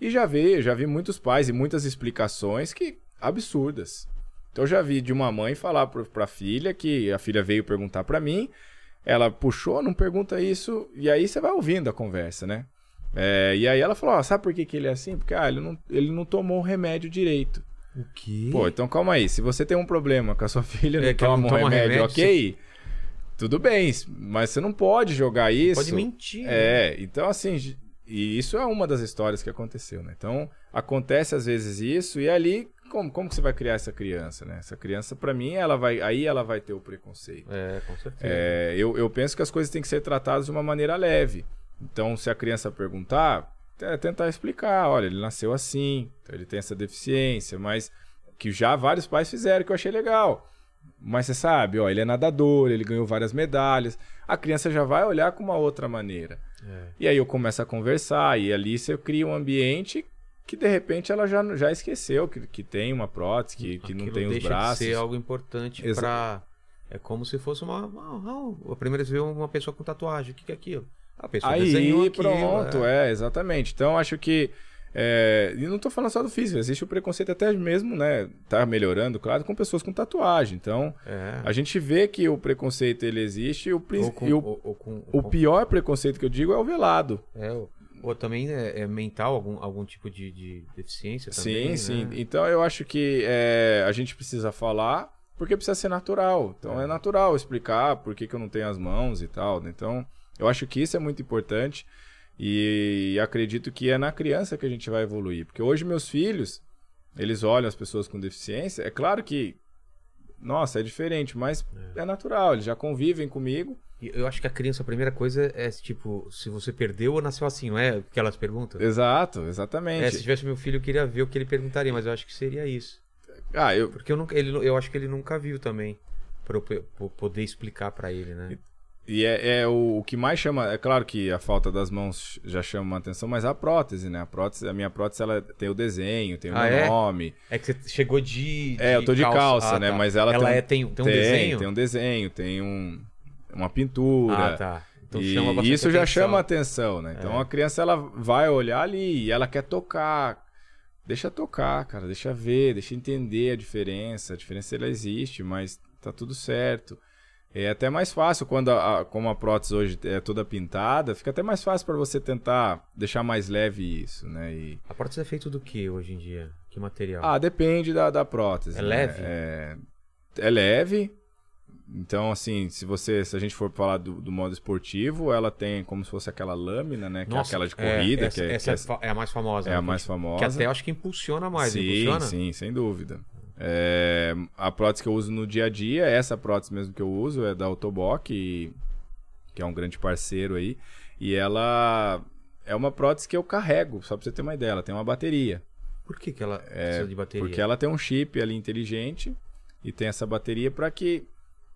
E já vi, já vi muitos pais e muitas explicações que absurdas. Então eu já vi de uma mãe falar pro, pra filha que a filha veio perguntar pra mim, ela puxou, não pergunta isso, e aí você vai ouvindo a conversa, né? É, e aí ela falou, ó, sabe por que, que ele é assim? Porque ah, ele, não, ele não tomou o remédio direito. O quê? Pô, então calma aí. Se você tem um problema com a sua <laughs> filha, não É, que ela toma não um toma remédio, remédio, ok? Tudo bem, mas você não pode jogar isso. Pode mentir. né? É, então assim, e isso é uma das histórias que aconteceu, né? Então, acontece às vezes isso e ali como, como que você vai criar essa criança, né? Essa criança, pra mim, ela vai, aí ela vai ter o preconceito. É, com certeza. É, eu, eu penso que as coisas têm que ser tratadas de uma maneira leve. Então, se a criança perguntar, é tentar explicar, olha, ele nasceu assim, então ele tem essa deficiência, mas que já vários pais fizeram que eu achei legal. Mas você sabe, ó, ele é nadador, ele ganhou várias medalhas. A criança já vai olhar com uma outra maneira. É. E aí eu começo a conversar, e ali você cria um ambiente que de repente ela já, já esqueceu que, que tem uma prótese, que, que não tem os braços. de ser algo importante pra... É como se fosse uma... uma, a primeira vez ver uma pessoa com tatuagem. O que, que é aquilo? A pessoa desenhou Aí, aquilo. pronto, é. é. exatamente. Então, acho que. É, e não tô falando só do físico, existe o preconceito até mesmo, né? Tá melhorando, claro, com pessoas com tatuagem. Então, É. a gente vê que o preconceito ele existe e o, com, e o, ou- ou com- o pior preconceito que eu digo é o velado. É, ou, ou também é, é mental, algum, algum tipo de, de deficiência também, sim, sim. né? Então, eu acho que é, a gente precisa falar porque precisa ser natural. Então, é, natural explicar por que, que eu não tenho as mãos e tal. né? Então, eu acho que isso é muito importante. E acredito que é na criança que a gente vai evoluir. Porque hoje meus filhos, eles olham as pessoas com deficiência. É claro que, nossa, é diferente, mas é, natural. Eles já convivem comigo. E Eu acho que a criança, a primeira coisa é tipo, se você perdeu ou nasceu assim, não é o que elas perguntam? Exato, É, exatamente. se tivesse meu filho, eu queria ver o que ele perguntaria, mas eu acho que seria isso. Ah, eu, Porque eu, nunca, ele, eu acho que ele nunca viu também, pra eu poder explicar pra ele, né? E é, é o, o que mais chama. É claro que a falta das mãos já chama atenção, mas a prótese, né? A prótese, a minha prótese, ela tem o desenho, tem o Ah, é? nome. É que você chegou de. É, eu tô de calça, Ah, né? tá. Mas ela, tem, um- é, tem, tem um desenho? Tem um desenho, tem um, uma pintura. Ah, tá. Então e isso já atenção. chama atenção, né? Então É. a criança ela vai olhar ali e ela quer tocar. Deixa tocar, cara, deixa ver, deixa entender a diferença. A diferença ela existe, mas tá tudo certo. É até mais fácil quando a, a- como a prótese hoje é toda pintada, fica até mais fácil para você tentar deixar mais leve isso, né? E A prótese é feito do que hoje em dia? Que material? ah, depende da, da prótese. É né? leve? É, é leve. Então, assim, se você, se a gente for falar do, do modo esportivo, ela tem como se fosse aquela lâmina, né? Que é aquela de corrida, essa, que é, essa que é, é é a mais famosa. é né? a mais Que- famosa. Que até acho que impulsiona mais, sim, impulsiona? sim, sem dúvida. É, a prótese que eu uso no dia a dia, essa prótese mesmo que eu uso, é da Autoboc, que, que é um grande parceiro aí. E ela é uma prótese que eu carrego, só pra você ter uma ideia, ela tem uma bateria. Por que, que ela precisa de bateria? Porque ela tem um chip ali inteligente e tem essa bateria para que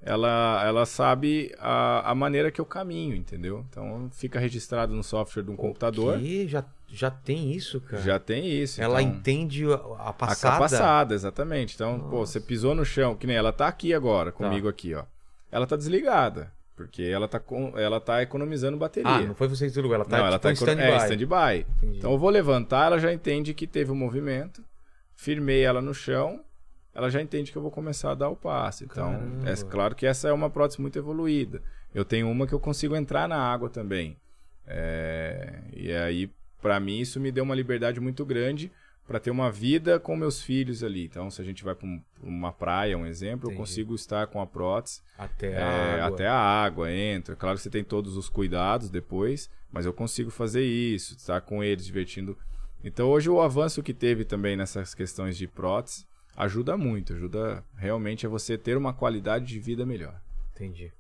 ela, ela sabe a, a maneira que eu caminho, entendeu? Então fica registrado no software de um computador. Que já, já tem isso, cara. Já tem isso. Ela então, entende a a a passada. passada, exatamente. Então, pô, Nossa. você pisou no chão, que nem ela tá aqui agora, Tá. comigo aqui, ó. Ela tá desligada, porque ela tá, com, ela tá economizando bateria. Ah, não foi você que desligou, ela tá, Não, ela tipo, tá em stand-by. É, stand-by. Então eu vou levantar, ela já entende que teve um movimento, firmei ela no chão, ela já entende que eu vou começar a dar o passe. Então, Caramba. é claro que essa é uma prótese muito evoluída. Eu tenho uma que eu consigo entrar na água também. É, e aí, pra mim, isso me deu uma liberdade muito grande para ter uma vida com meus filhos ali. Então, se a gente vai pra um- pra uma praia, um exemplo, eu Entendi. consigo estar com a prótese Até é, a água. até a água entra. Claro que você tem todos os cuidados depois, mas eu consigo fazer isso, estar com eles, divertindo. Então hoje o avanço que teve também nessas questões de prótese ajuda muito, ajuda realmente a você ter uma qualidade de vida melhor. Entendi.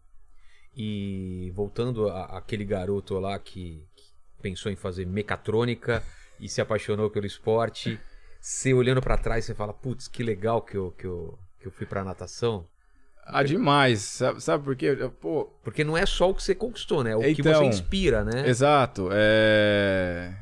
E voltando àquele garoto lá que, que pensou em fazer mecatrônica <laughs> e se apaixonou pelo esporte, você olhando pra trás, você fala, putz, que legal que eu, que eu, que eu fui pra natação. Ah, demais. Sabe, sabe por quê? Pô, Porque não é só o que você conquistou, né? É o que Então, você inspira, né? Exato. É...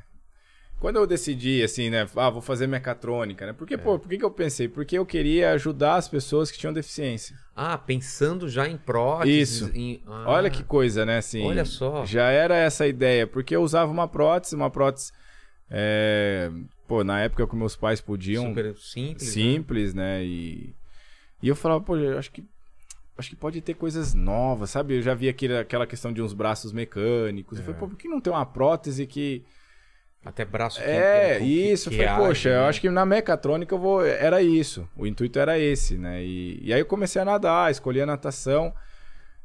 Quando eu decidi, assim, né? Ah, vou fazer mecatrônica, né? É. Porque, pô, por que, que eu pensei? Porque eu queria ajudar as pessoas que tinham deficiência. Ah, pensando já em próteses. Isso. em- ah, Olha que coisa, né? Assim, Olha só. Já era essa ideia, porque eu usava uma prótese, uma prótese. é, Pô, na época que meus pais podiam. Super simples. né? simples, né? E, e eu falava, pô, eu acho que. Acho que pode ter coisas novas, sabe? Eu já vi aquele, aquela questão de uns braços mecânicos. Eu É. falei, pô, por que não tem uma prótese que. Até braço que- É, que- isso. que eu falei, age, poxa, eu né? acho que na mecatrônica eu vou. Era isso. O intuito era esse, né? E, e aí eu comecei a nadar, escolhi a natação.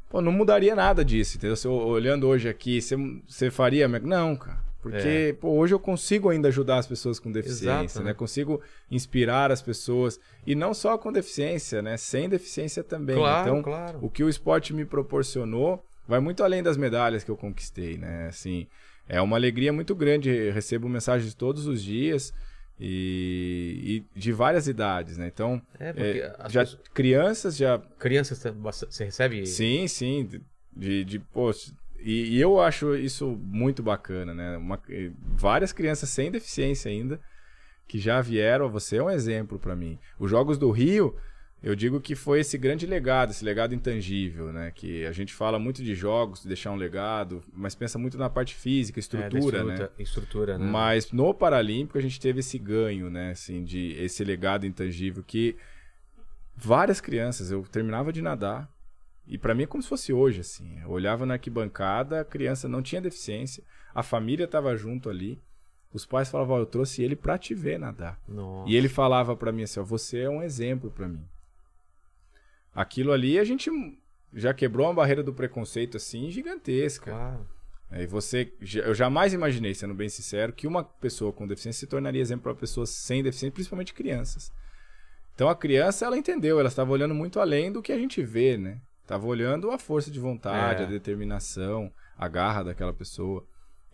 Pô, não mudaria nada disso, entendeu? Se eu, olhando hoje aqui, você, você faria. Não, cara. Porque, pô, hoje eu consigo ainda ajudar as pessoas com deficiência, É. Exato, né? né? Consigo inspirar as pessoas. E não só com deficiência, né? Sem deficiência também. Claro, então, claro. o que o esporte me proporcionou vai muito além das medalhas que eu conquistei, né? Assim, é uma alegria muito grande. Eu recebo mensagens todos os dias e, e de várias idades, né? Então, É, porque é, já pessoas- crianças já crianças, você recebe? Sim, sim. de- De, de pô, e, e eu acho isso muito bacana, né? Uma- várias crianças sem deficiência ainda que já vieram, você é um exemplo para mim. Os Jogos do Rio, eu digo que foi esse grande legado, esse legado intangível, né? Que a gente fala muito de jogos, de deixar um legado, mas pensa muito na parte física, É, da estrutura, né? estrutura, estrutura, né? Mas no Paralímpico a gente teve esse ganho, né? Assim, de esse legado intangível que várias crianças, eu terminava de nadar e pra mim é como se fosse hoje, assim. Eu olhava na arquibancada, a criança não tinha deficiência, a família tava junto ali. Os pais falavam, ó, eu trouxe ele pra te ver nadar. Nossa. E ele falava pra mim assim, ó, você é um exemplo pra mim. Aquilo ali a gente já quebrou uma barreira do preconceito assim gigantesca. Claro. É, E você, eu jamais imaginei, sendo bem sincero, que uma pessoa com deficiência se tornaria exemplo para pessoas sem deficiência, principalmente crianças. Então a criança, ela entendeu, ela estava olhando muito além do que a gente vê, né? Estava olhando a força de vontade, É. a determinação, a garra daquela pessoa.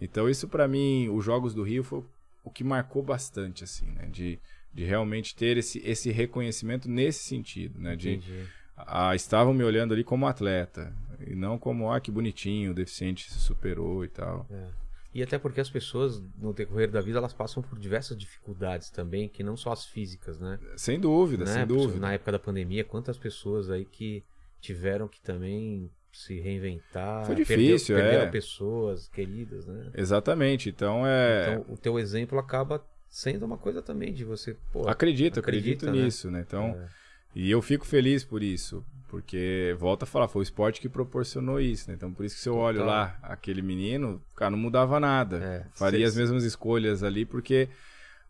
Então isso para mim, os Jogos do Rio foi o que marcou bastante, assim, né? De, de realmente ter esse, esse reconhecimento nesse sentido, né? De, Entendi. Ah, estavam me olhando ali como atleta e não como ah que bonitinho, o deficiente se superou e tal. É. E até porque as pessoas, no decorrer da vida, elas passam por diversas dificuldades também, que não só as físicas, né? Sem dúvida, Né? sem dúvida. Na época da pandemia, quantas pessoas aí que tiveram que também se reinventar. Foi difícil, perdeu, é. Pessoas queridas, né? Exatamente. Então é. Então, o teu exemplo acaba sendo uma coisa também de você, pô, acredito, acredita, acredito né? nisso, né? Então, é, e eu fico feliz por isso, porque volta a falar, foi o esporte que proporcionou isso, né? Então, por isso que se eu olho lá aquele menino, cara, não mudava nada. É, Faria cê- as mesmas escolhas ali, porque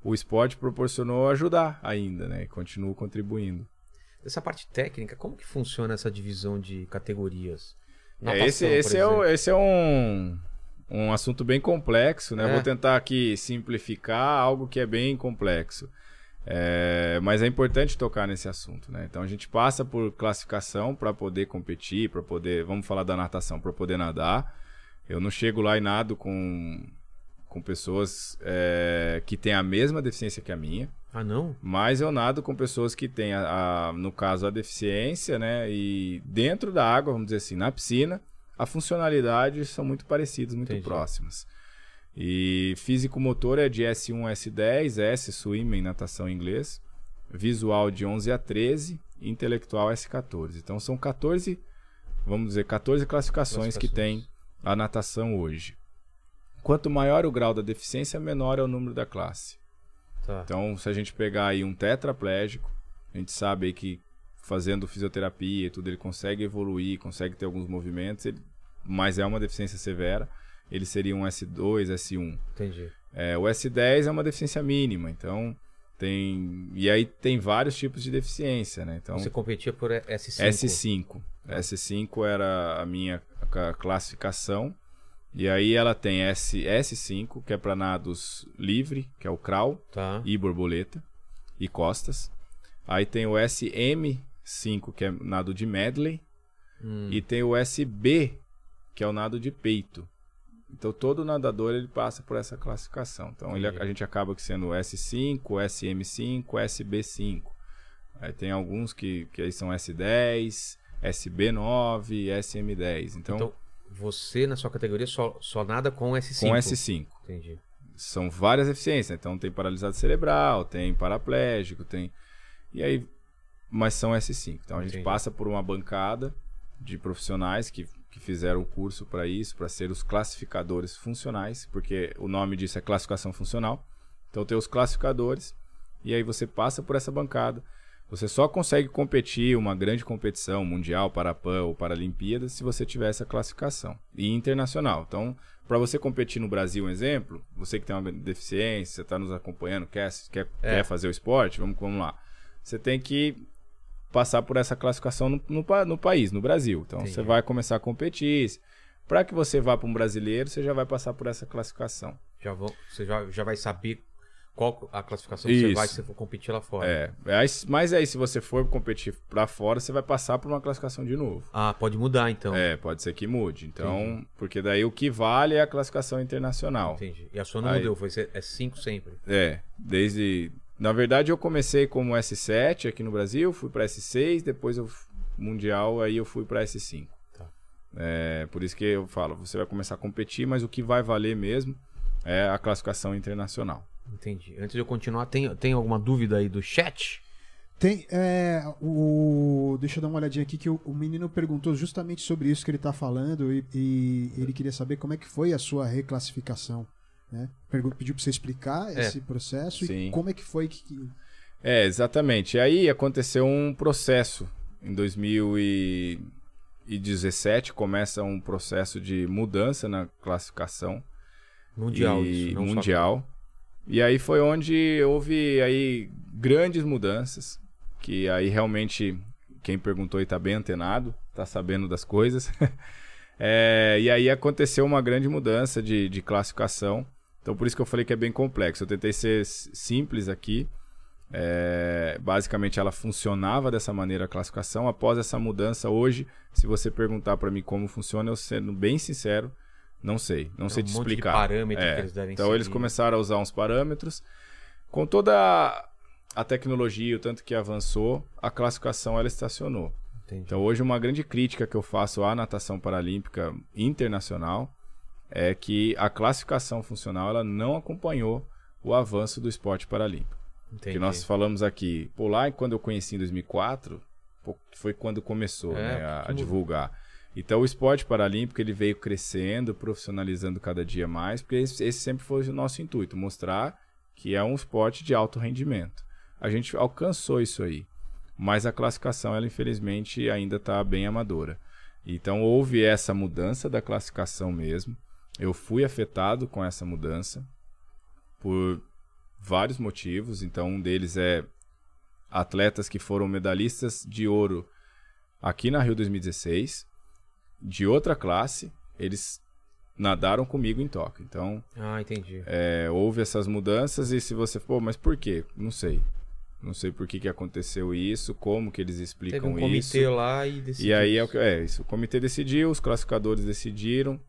o esporte proporcionou ajudar ainda, né? E continuo contribuindo. Essa parte técnica, como que funciona essa divisão de categorias? É, Natação, esse, por esse, é, o- esse é um, um assunto bem complexo, né? É. Vou tentar aqui simplificar algo que é bem complexo. É, mas é importante tocar nesse assunto, né? Então a gente passa por classificação para poder competir, para poder, vamos falar da natação, para poder nadar. Eu não chego lá e nado com, com pessoas é, que têm a mesma deficiência que a minha. Ah, não? Mas eu nado com pessoas que têm, a, a- no caso, a deficiência, né? E dentro da água, vamos dizer assim, na piscina, a funcionalidade são muito parecidas, muito Entendi. próximas. E físico-motor é de S1 a S10, S, swim em natação em inglês, visual de 11 a 13, e intelectual S14. Então são 14, vamos dizer, 14 classificações que tem Classificações. a natação hoje. Quanto maior o grau da deficiência, menor é o número da classe. Tá. Então, se a gente pegar aí um tetraplégico, a gente sabe aí que fazendo fisioterapia e tudo, ele consegue evoluir, consegue ter alguns movimentos, ele- mas é uma deficiência severa. Ele seria um S2, S1. Entendi. É, o S10 é uma deficiência mínima, então tem. E aí tem vários tipos de deficiência, né? Então, Você competia por S5. S5. S5 era a minha ca- classificação. E aí ela tem S, S5, que é para nados livre, que é o crawl Tá. e borboleta e costas. Aí tem o SM5, que é nado de medley, Hum. e tem o SB, que é o nado de peito. Então todo nadador ele passa por essa classificação. Então ele- a gente acaba que sendo S5, SM5, SB5. Aí tem alguns que, que aí são S10, SB9, SM10. Então, Então, você na sua categoria só, só nada com S5. com S5 Entendi. são várias deficiências. Então tem paralisado cerebral, tem paraplégico, tem. E aí. Mas são S5. Então a gente Entendi. passa por uma bancada de profissionais que, que fizeram o curso para isso, para ser os classificadores funcionais, porque o nome disso é classificação funcional. Então tem os classificadores, e aí você passa por essa bancada. Você só consegue competir uma grande competição mundial, Parapan ou Paralimpíadas se você tiver essa classificação. E internacional. Então, para você competir no Brasil, um exemplo, você que tem uma deficiência, está nos acompanhando, quer, quer, É. quer fazer o esporte, vamos, vamos lá. Você tem que passar por essa classificação no, no, no país, no Brasil. Então, Entendi. você vai começar a competir. Para que você vá para um brasileiro, você já vai passar por essa classificação. Já vão, você já, já vai saber qual a classificação que você Isso. vai se for competir lá fora. É, aí- mas aí se você for competir para fora, você vai passar por uma classificação de novo. Ah, pode mudar então. É, pode ser que mude. Então, Entendi. porque daí o que vale é a classificação internacional. Entendi. E a sua não Aí- mudou, foi é 5 sempre. É, desde. Na verdade, eu comecei como S7 aqui no Brasil, fui para S6, depois eu mundial, aí eu fui para S5. Tá. É, por isso que eu falo, você vai começar a competir, mas o que vai valer mesmo é a classificação internacional. Entendi. Antes de eu continuar, tem, tem alguma dúvida aí do chat? Tem, é, o, deixa eu dar uma olhadinha aqui que o, o menino perguntou justamente sobre isso que ele está falando e, e ele queria saber como é que foi a sua reclassificação. Né? Pediu para você explicar É. esse processo e Sim. como é que foi que, É, exatamente. E aí aconteceu um processo. Em 2017 começa um processo de mudança na classificação. Mundial e isso, mundial. E aí foi onde houve aí grandes mudanças, que aí realmente quem perguntou aí tá bem antenado, tá sabendo das coisas. <laughs> É, e aí aconteceu uma grande mudança de, de classificação. Então por isso que eu falei que é bem complexo. Eu tentei ser simples aqui. É, basicamente ela funcionava dessa maneira a classificação. Após essa mudança, hoje, se você perguntar para mim como funciona, eu sendo bem sincero, não sei. Não É sei um te explicar. parâmetro É, que eles devem Então eles seguir. começaram a usar uns parâmetros. Com toda a- a tecnologia, o tanto que avançou, a classificação ela estacionou. Entendi. Então hoje uma grande crítica que eu faço à natação paralímpica internacional é que a classificação funcional ela não acompanhou o avanço do esporte paralímpico. Entendi. Que nós falamos aqui, pô, lá quando eu conheci em 2004, pô, foi quando começou É, né, a, a divulgar. Então o esporte paralímpico ele veio crescendo, profissionalizando cada dia mais, porque esse, esse sempre foi o nosso intuito, mostrar que é um esporte de alto rendimento. A gente alcançou isso aí, mas a classificação ela infelizmente ainda está bem amadora. Então houve essa mudança da classificação mesmo. Eu fui afetado com essa mudança por vários motivos. Então, um deles é atletas que foram medalhistas de ouro aqui na Rio 2016, de outra classe, eles nadaram comigo em Tóquio. Então, Ah, entendi. é, houve essas mudanças e se você, pô, mas por quê? Não sei. Não sei por que, que aconteceu isso, como que eles Teve explicam um comitê isso. lá e decidiu. E aí é, o isso. que- é isso. O comitê decidiu, os classificadores decidiram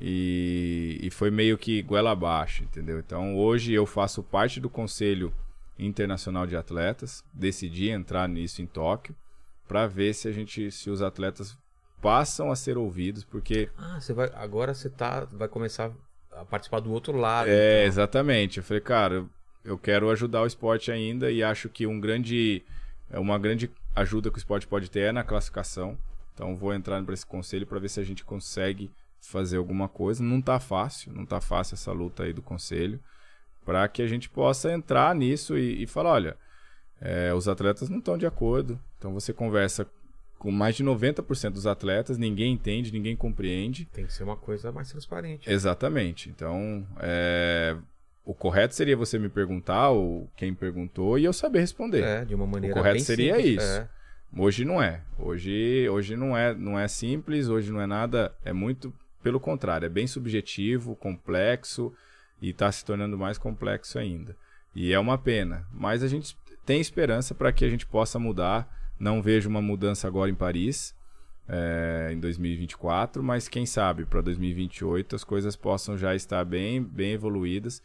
e, e foi meio que goela abaixo, entendeu? Então hoje eu faço parte do conselho internacional de atletas, decidi entrar nisso em Tóquio para ver se a gente, se os atletas passam a ser ouvidos, porque Ah, você vai. Agora você tá. Vai começar a participar do outro lado. é então. exatamente. Eu falei, cara, eu- quero ajudar o esporte ainda e acho que um grande, é uma grande ajuda que o esporte pode ter é na classificação. Então vou entrar para esse conselho para ver se a gente consegue fazer alguma coisa. Não tá fácil, não tá fácil essa luta aí do conselho, para que a gente possa entrar nisso e, e falar, olha, é, os atletas não estão de acordo. Então você conversa com mais de 90% dos atletas, ninguém entende, ninguém compreende. Tem que ser uma coisa mais transparente. Exatamente. Então, é, o correto seria você me perguntar, ou quem perguntou, e eu saber responder. É, de uma maneira correto bem seria simples. isso. É. Hoje não é. Hoje, hoje não é, não é simples, hoje não é nada, é muito pelo contrário, é bem subjetivo, complexo e está se tornando mais complexo ainda. E é uma pena, mas a gente tem esperança para que a gente possa mudar. Não vejo uma mudança agora em Paris, é, em 2024, mas quem sabe para 2028 as coisas possam já estar bem, bem evoluídas,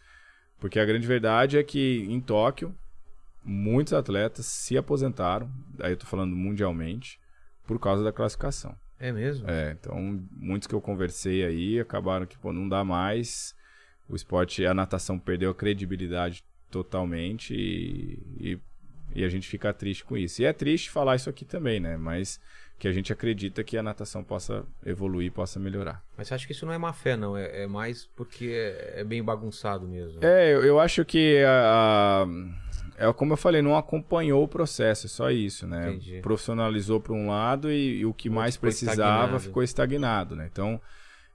porque a grande verdade é que em Tóquio muitos atletas se aposentaram, aí eu tô falando mundialmente, por causa da classificação. É mesmo? É, então muitos que eu conversei aí acabaram que pô, não dá mais. O esporte, a natação perdeu a credibilidade totalmente e, e, e a gente fica triste com isso. E é triste falar isso aqui também, né? Mas que a gente acredita que a natação possa evoluir, possa melhorar. Mas você acha que isso não é má fé, não? É, é mais porque é, é bem bagunçado mesmo. É, eu, eu acho que a, a- é como eu falei, não acompanhou o processo, é só isso, né? Entendi. Profissionalizou para um lado e, e o que O mais ficou precisava estagnado. ficou estagnado, né? Então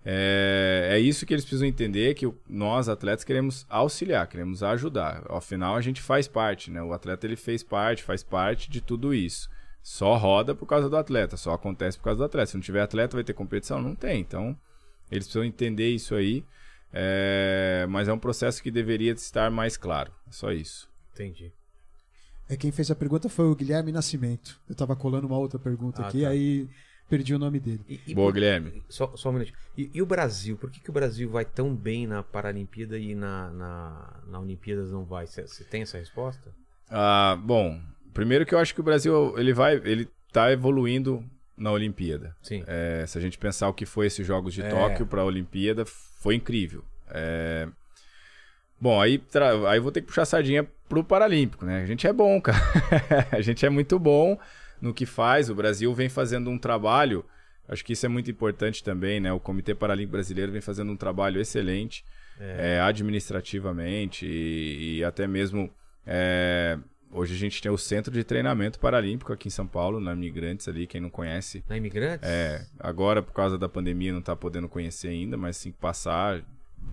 é, é isso que eles precisam entender que nós atletas queremos auxiliar, queremos ajudar. Afinal a gente faz parte, né? O atleta ele fez parte, faz parte de tudo isso. Só roda por causa do atleta, só acontece por causa do atleta. Se não tiver atleta, vai ter competição? Não tem. Então, eles precisam entender isso aí. é, mas é um processo que deveria estar mais claro. É só isso. Entendi. É quem fez a pergunta foi o Guilherme Nascimento. Eu tava colando uma outra pergunta Ah, aqui, tá. aí perdi o nome dele. E, e Boa, por- Guilherme. Só, só um minutinho. E, e o Brasil? Por que, que o Brasil vai tão bem na Paralimpíada e na, na, na Olimpíadas não vai? Você você tem essa resposta? Ah, bom, primeiro que eu acho que o Brasil ele vai, ele tá evoluindo na Olimpíada. Sim. É, se a gente pensar o que foi esses Jogos de É. Tóquio para a Olimpíada, foi incrível. É, Bom, aí, tra- aí vou ter que puxar a sardinha pro Paralímpico, né? A gente é bom, <laughs> cara. a gente é muito bom no que faz. O Brasil vem fazendo um trabalho, acho que isso é muito importante também, né? O Comitê Paralímpico Brasileiro vem fazendo um trabalho excelente é, administrativamente e, e até mesmo é, hoje a gente tem o Centro de Treinamento Paralímpico aqui em São Paulo, na Migrantes ali, quem não conhece. Na Imigrantes? É, agora por causa da pandemia não está podendo conhecer ainda, mas assim que passar,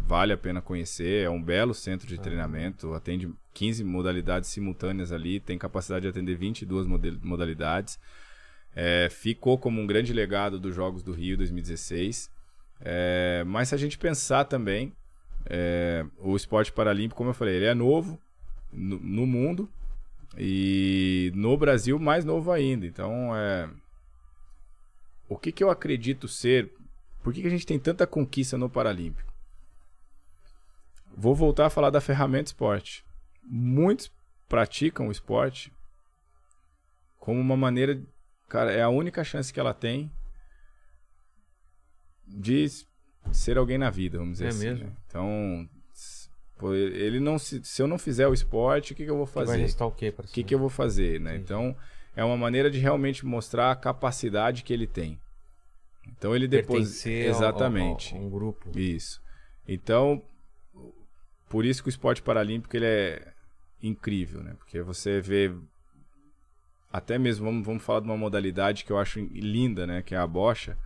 vale a pena conhecer. É um belo centro de treinamento, atende 15 modalidades simultâneas ali, tem capacidade de atender 22 mode- modalidades. É, ficou como um grande legado dos Jogos do Rio 2016. É, mas se a gente pensar também, é, o esporte paralímpico, como eu falei, ele é novo no, no mundo e no Brasil mais novo ainda. Então, é, o que, que eu acredito ser? Por que, que a gente tem tanta conquista no Paralímpico? Vou voltar a falar da ferramenta esporte. Muitos praticam o esporte como uma maneira. Cara, é a única chance que ela tem de ser alguém na vida, vamos dizer É assim. mesmo? né? Então, pô, ele não se, se eu não fizer o esporte, o que, que eu vou Que vai fazer? restar o quê pra O que, que eu vou fazer, né? Entendi. Então, é uma maneira de realmente mostrar a capacidade que ele tem. Então, ele depois... Pertencer ao- Exatamente. Ao, ao, um grupo. Isso. Então, por isso que o esporte paralímpico ele é incrível, né? Porque você vê até mesmo vamos, vamos falar de uma modalidade que eu acho linda, né? Que é a bocha.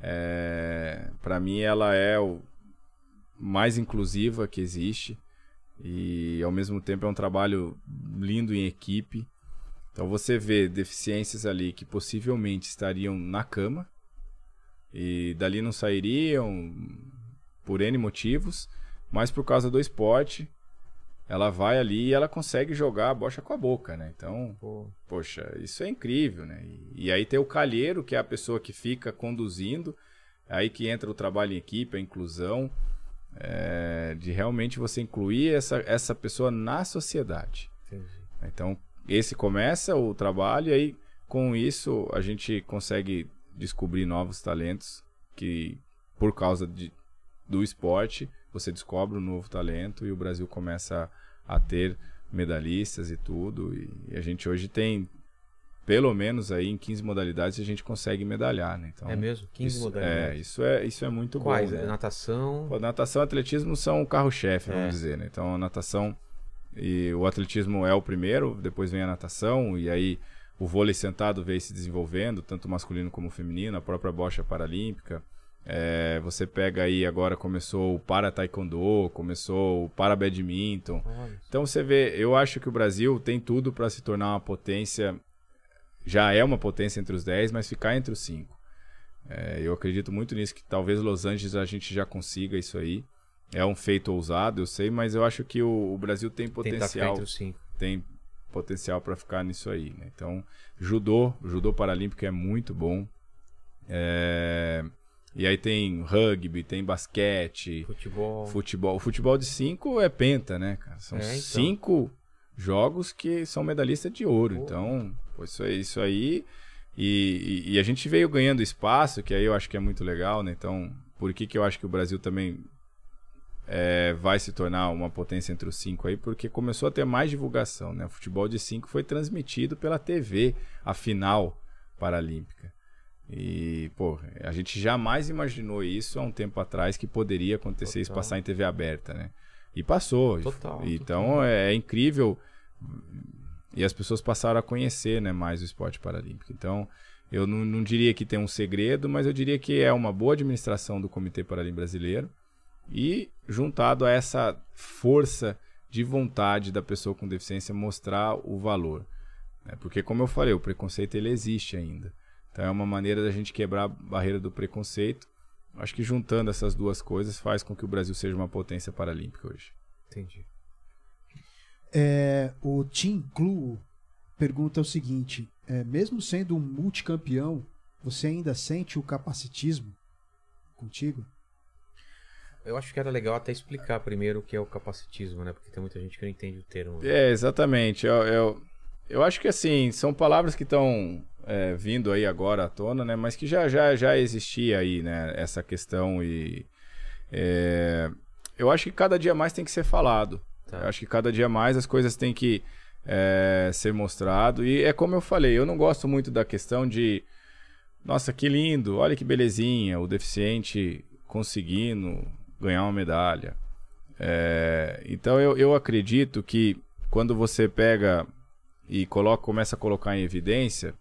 É, para mim ela é o mais inclusiva que existe e ao mesmo tempo é um trabalho lindo em equipe. Então você vê deficiências ali que possivelmente estariam na cama e dali não sairiam por N motivos, mas por causa do esporte, ela vai ali e ela consegue jogar a bocha com a boca, né? Então, Pô, poxa, isso é incrível, né? E, e aí tem o calheiro, que é a pessoa que fica conduzindo, aí que entra o trabalho em equipe, a inclusão, é, de realmente você incluir essa, essa pessoa na sociedade. Entendi. Então, esse começa o trabalho e aí com isso a gente consegue descobrir novos talentos que por causa de, do esporte você descobre um novo talento e o Brasil começa a, ter medalhistas e tudo e a gente hoje tem pelo menos aí em 15 modalidades a gente consegue medalhar, né? Então, É mesmo? 15 isso, modalidades. É, isso é, isso é muito Quais? bom. É né? Natação. Pô, natação e atletismo são o carro-chefe, vamos É. dizer, né? Então, a natação e o atletismo é o primeiro, depois vem a natação, e aí o vôlei sentado veio se desenvolvendo, tanto masculino como feminino, a própria bocha paralímpica. É, você pega aí, agora começou o para-taekwondo, começou o para-badminton. Olha. Então, você vê, eu acho que o Brasil tem tudo para se tornar uma potência, já é uma potência entre os 10, mas ficar entre os 5. É, eu acredito muito nisso, que talvez Los Angeles a gente já consiga isso aí. É um feito ousado, eu sei, mas eu acho que o, o Brasil tem potencial, tem potencial para ficar nisso aí. né? Então, judô, judô paralímpico é muito bom. É, E aí tem rugby, tem basquete, Futebol. futebol. O futebol de cinco é penta, né, cara? São É, então. cinco jogos que são medalhistas de ouro. Pô. Então, isso aí. Isso aí e, e- e a gente veio ganhando espaço, que aí eu acho que é muito legal, né? Então, por que, que eu acho que o Brasil também é, vai se tornar uma potência entre os cinco aí? Porque começou a ter mais divulgação, né? O futebol de cinco foi transmitido pela TV, a final paralímpica. E, pô, a gente jamais imaginou isso há um tempo atrás que poderia acontecer isso Total. passar em TV aberta, né? E passou. Total, Então é, é incrível. E as pessoas passaram a conhecer né, mais o esporte paralímpico. Então, eu não, não diria que tem um segredo, mas eu diria que é uma boa administração do Comitê Paralímpico Brasileiro e juntado a essa força de vontade da pessoa com deficiência mostrar o valor. né? Porque, como eu falei, o preconceito ele existe ainda. Então, é uma maneira da gente quebrar a barreira do preconceito. Acho que juntando essas duas coisas faz com que o Brasil seja uma potência paralímpica hoje. Entendi. É, o Tim Clue pergunta o seguinte: é, mesmo sendo um multicampeão, você ainda sente o capacitismo contigo? Eu acho que era legal até explicar primeiro o que é o capacitismo, né? Porque tem muita gente que não entende o termo. É, exatamente. Eu, eu, eu acho que assim, são palavras que estão é, vindo aí agora à tona, né? Mas que já, já, já existia aí, né? Essa questão e. é, eu acho que cada dia mais tem que ser falado. Tá. Eu acho que cada dia mais as coisas têm que é, ser mostrado. E é como eu falei, eu não gosto muito da questão de. Nossa, que lindo, olha que belezinha, o deficiente conseguindo ganhar uma medalha. É, então eu, eu acredito que quando você pega e coloca, começa a colocar em evidência,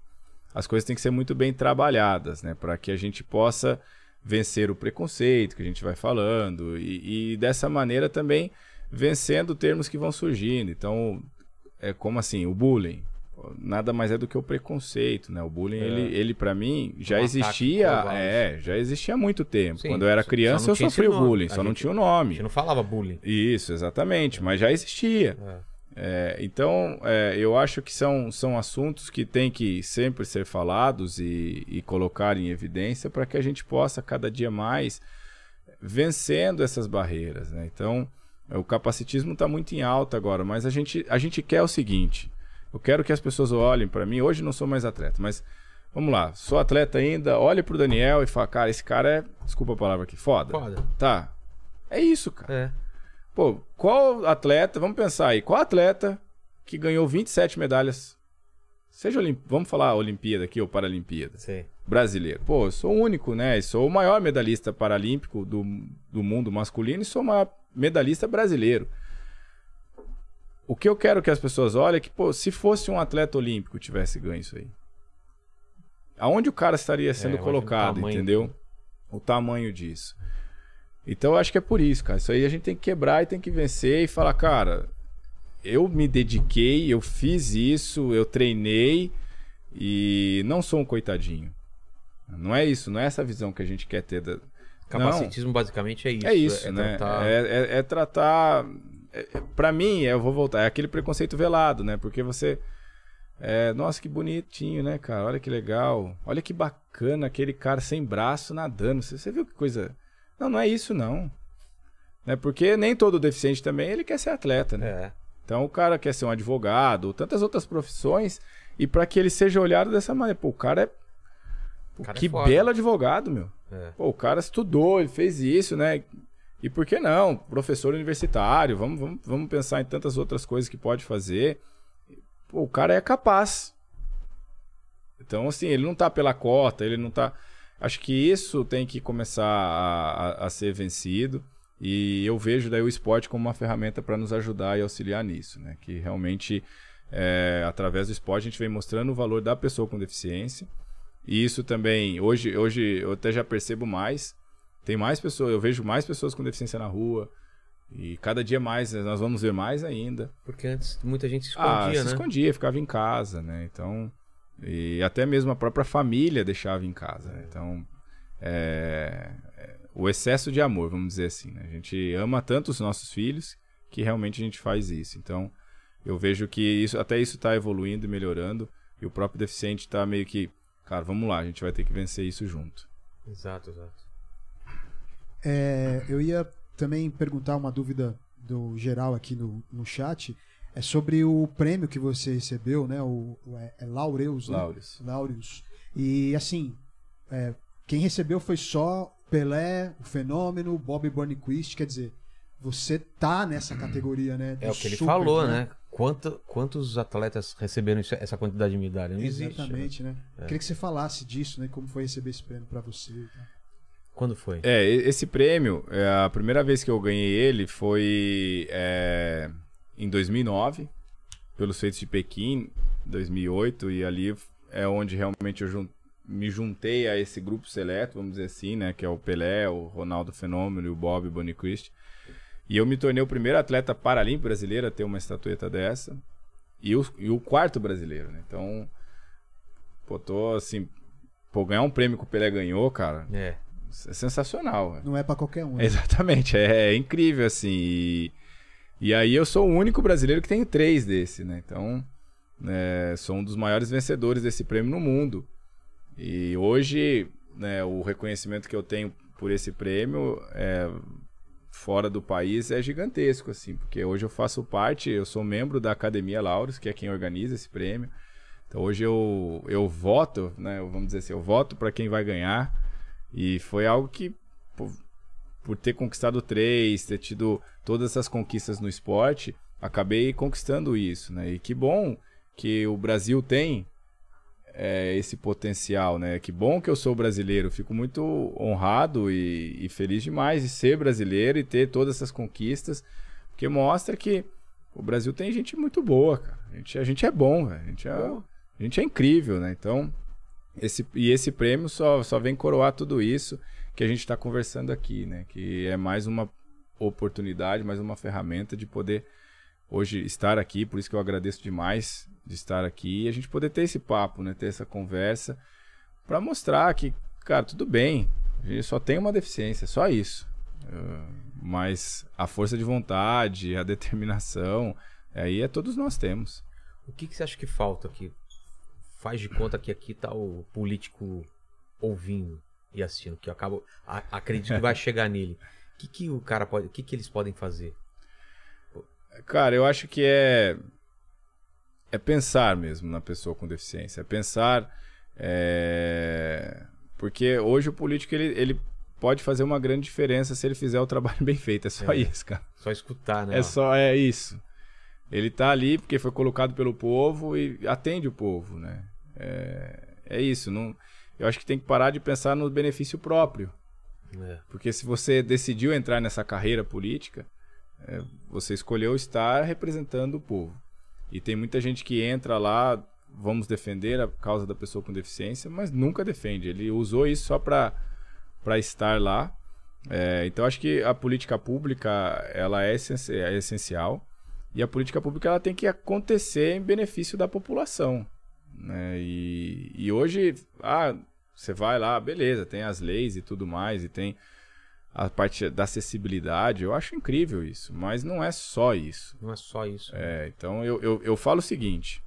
as coisas têm que ser muito bem trabalhadas, né? Para que a gente possa vencer o preconceito que a gente vai falando e, e dessa maneira também vencendo termos que vão surgindo. Então, é como assim, o bullying nada mais é do que o preconceito, né? O bullying, É. ele, ele para mim já Um existia, é, já existia há muito tempo. Sim, Quando eu era criança não eu sofri o bullying, A só não gente- tinha o A nome. gente não falava bullying. Isso, exatamente, mas já existia. É. É, então, é, eu acho que são, são assuntos que têm que sempre ser falados e, e colocar em evidência para que a gente possa cada dia mais vencendo essas barreiras. né? Então, o capacitismo está muito em alta agora, mas a gente, a gente quer o seguinte: eu quero que as pessoas olhem para mim. Hoje não sou mais atleta, mas vamos lá, sou atleta ainda. Olhe para o Daniel e fala, cara, esse cara é, desculpa a palavra aqui, foda. Foda. Tá. É isso, cara. É. Pô, qual atleta, vamos pensar aí, qual atleta que ganhou 27 medalhas, seja Olim... vamos falar Olimpíada aqui ou Paralimpíada, Sei. brasileiro. Pô, eu sou o único, né? Sou o maior medalhista paralímpico do, do mundo masculino e sou o maior medalhista brasileiro. O que eu quero que as pessoas olhem é que, pô, se fosse um atleta olímpico tivesse ganho isso aí, aonde o cara estaria sendo o colocado, tamanho. entendeu? O tamanho disso. Então eu acho que é por isso, cara. Isso aí a gente tem que quebrar e tem que vencer e falar, cara, eu me dediquei, eu fiz isso, eu treinei e não sou um coitadinho. Não é isso, não é essa visão que a gente quer ter. Da... Capacitismo basicamente é isso. É isso, né? tratar- É, é- é tratar. É, é- pra mim, eu vou voltar, é aquele preconceito velado, né? Porque você. é, nossa, que bonitinho, né, cara? Olha que legal. Olha que bacana aquele cara sem braço nadando. Você, você viu que coisa. Não, não é isso, não. Né? Porque nem todo deficiente também ele quer ser atleta, né? É. Então o cara quer ser um advogado, tantas outras profissões, e para que ele seja olhado dessa maneira. Pô, o cara é. Pô, cara é que foda. belo advogado, meu. É. Pô, o cara estudou, ele fez isso, né? E por que não? Professor universitário, vamos, vamos, vamos pensar em tantas outras coisas que pode fazer. Pô, o cara é capaz. Então, assim, ele não tá pela cota, ele não tá. Acho que isso tem que começar a, a, a ser vencido. E eu vejo daí o esporte como uma ferramenta para nos ajudar e auxiliar nisso, né? Que realmente, é, através do esporte, a gente vem mostrando o valor da pessoa com deficiência. E isso também, hoje, hoje eu até já percebo mais. Tem mais pessoas, eu vejo mais pessoas com deficiência na rua. E cada dia mais, né, nós vamos ver mais ainda. Porque antes muita gente se ah, escondia, se né? escondia, ficava em casa, né? Então, e até mesmo a própria família deixava em casa. né? Então, é, é, o excesso de amor, vamos dizer assim. Né? A gente ama tanto os nossos filhos que realmente a gente faz isso. Então, eu vejo que isso, até isso está evoluindo e melhorando. E o próprio deficiente está meio que, cara, vamos lá, a gente vai ter que vencer isso junto. Exato, exato. É, eu ia também perguntar uma dúvida do geral aqui no, no chat. É sobre o prêmio que você recebeu, né? O, o- é, é Laureus, né? Laureus. Laureus. E assim, é, quem recebeu foi só Pelé, o Fenômeno, Bob Burnquist. Quer dizer, você tá nessa categoria, né? É o que ele super, falou, né? Quanto, quantos atletas receberam isso- essa quantidade de medalha? Não existe. né? Exatamente, né? É. Queria que você falasse disso, né? Como foi receber esse prêmio pra você. Quando foi? É, esse prêmio, é, a primeira vez que eu ganhei ele foi é, em 2009, pelos feitos de Pequim, 2008, e ali é onde realmente eu jun- me juntei a esse grupo seleto, vamos dizer assim, né, que é o Pelé, o Ronaldo Fenômeno e o Bob Boniquist. E eu me tornei o primeiro atleta paralímpico brasileiro a ter uma estatueta dessa, e o, e o quarto brasileiro, né? Então, pô, tô assim, pô, ganhar um prêmio que o Pelé ganhou, cara, É. é sensacional, velho. Não é pra qualquer um. né? Exatamente, é, é incrível, assim. E, e aí eu sou o único brasileiro que tem três desse, né? Então, é, sou um dos maiores vencedores desse prêmio no mundo. E hoje, né, o reconhecimento que eu tenho por esse prêmio é, fora do país é gigantesco, assim, porque hoje eu faço parte, eu sou membro da Academia Lauros, que é quem organiza esse prêmio. Então hoje eu, eu voto, né, vamos dizer assim, eu voto para quem vai ganhar. E foi algo que, pô, por ter conquistado três, ter tido todas essas conquistas no esporte, acabei conquistando isso, né? E que bom que o Brasil tem é, esse potencial, né? Que bom que eu sou brasileiro. Fico muito honrado e, e feliz demais de ser brasileiro e ter todas essas conquistas, porque mostra que o Brasil tem gente muito boa, cara. A gente, a gente é bom, velho. A gente é, a gente é incrível, né? Então, esse, e esse prêmio só, só vem coroar tudo isso que a gente está conversando aqui, né? Que é mais uma oportunidade, mais uma ferramenta de poder hoje estar aqui. Por isso que eu agradeço demais de estar aqui e a gente poder ter esse papo, né? Ter essa conversa para mostrar que, cara, tudo bem. A gente só tem uma deficiência, só isso. Uh, mas a força de vontade, a <laughs> determinação, aí é todos nós temos. O que, que você acha que falta aqui? Faz de conta que aqui tá o político ouvindo e assistindo, que eu acabo. a- acredito que vai <laughs> chegar nele. O que, que o cara pode. O que, que eles podem fazer? Cara, eu acho que é é pensar mesmo na pessoa com deficiência, é pensar é... porque hoje o político ele, ele pode fazer uma grande diferença se ele fizer o trabalho <laughs> bem feito, é só É. isso, cara. Só escutar, né? É só é isso. Ele tá ali porque foi colocado pelo povo e atende o povo, né? É, é isso. Não, eu acho que tem que parar de pensar no benefício próprio. É. Porque se você decidiu entrar nessa carreira política, é, você escolheu estar representando o povo. E tem muita gente que entra lá, vamos defender a causa da pessoa com deficiência, mas nunca defende. Ele usou isso só para estar lá. É, então acho que a política pública ela é, é essencial e a política pública ela tem que acontecer em benefício da população. Né? E, e hoje, ah, você vai lá, beleza, tem as leis e tudo mais, e tem a parte da acessibilidade, eu acho incrível isso, mas não é só isso. Não é só isso. É, então eu, eu, eu falo o seguinte: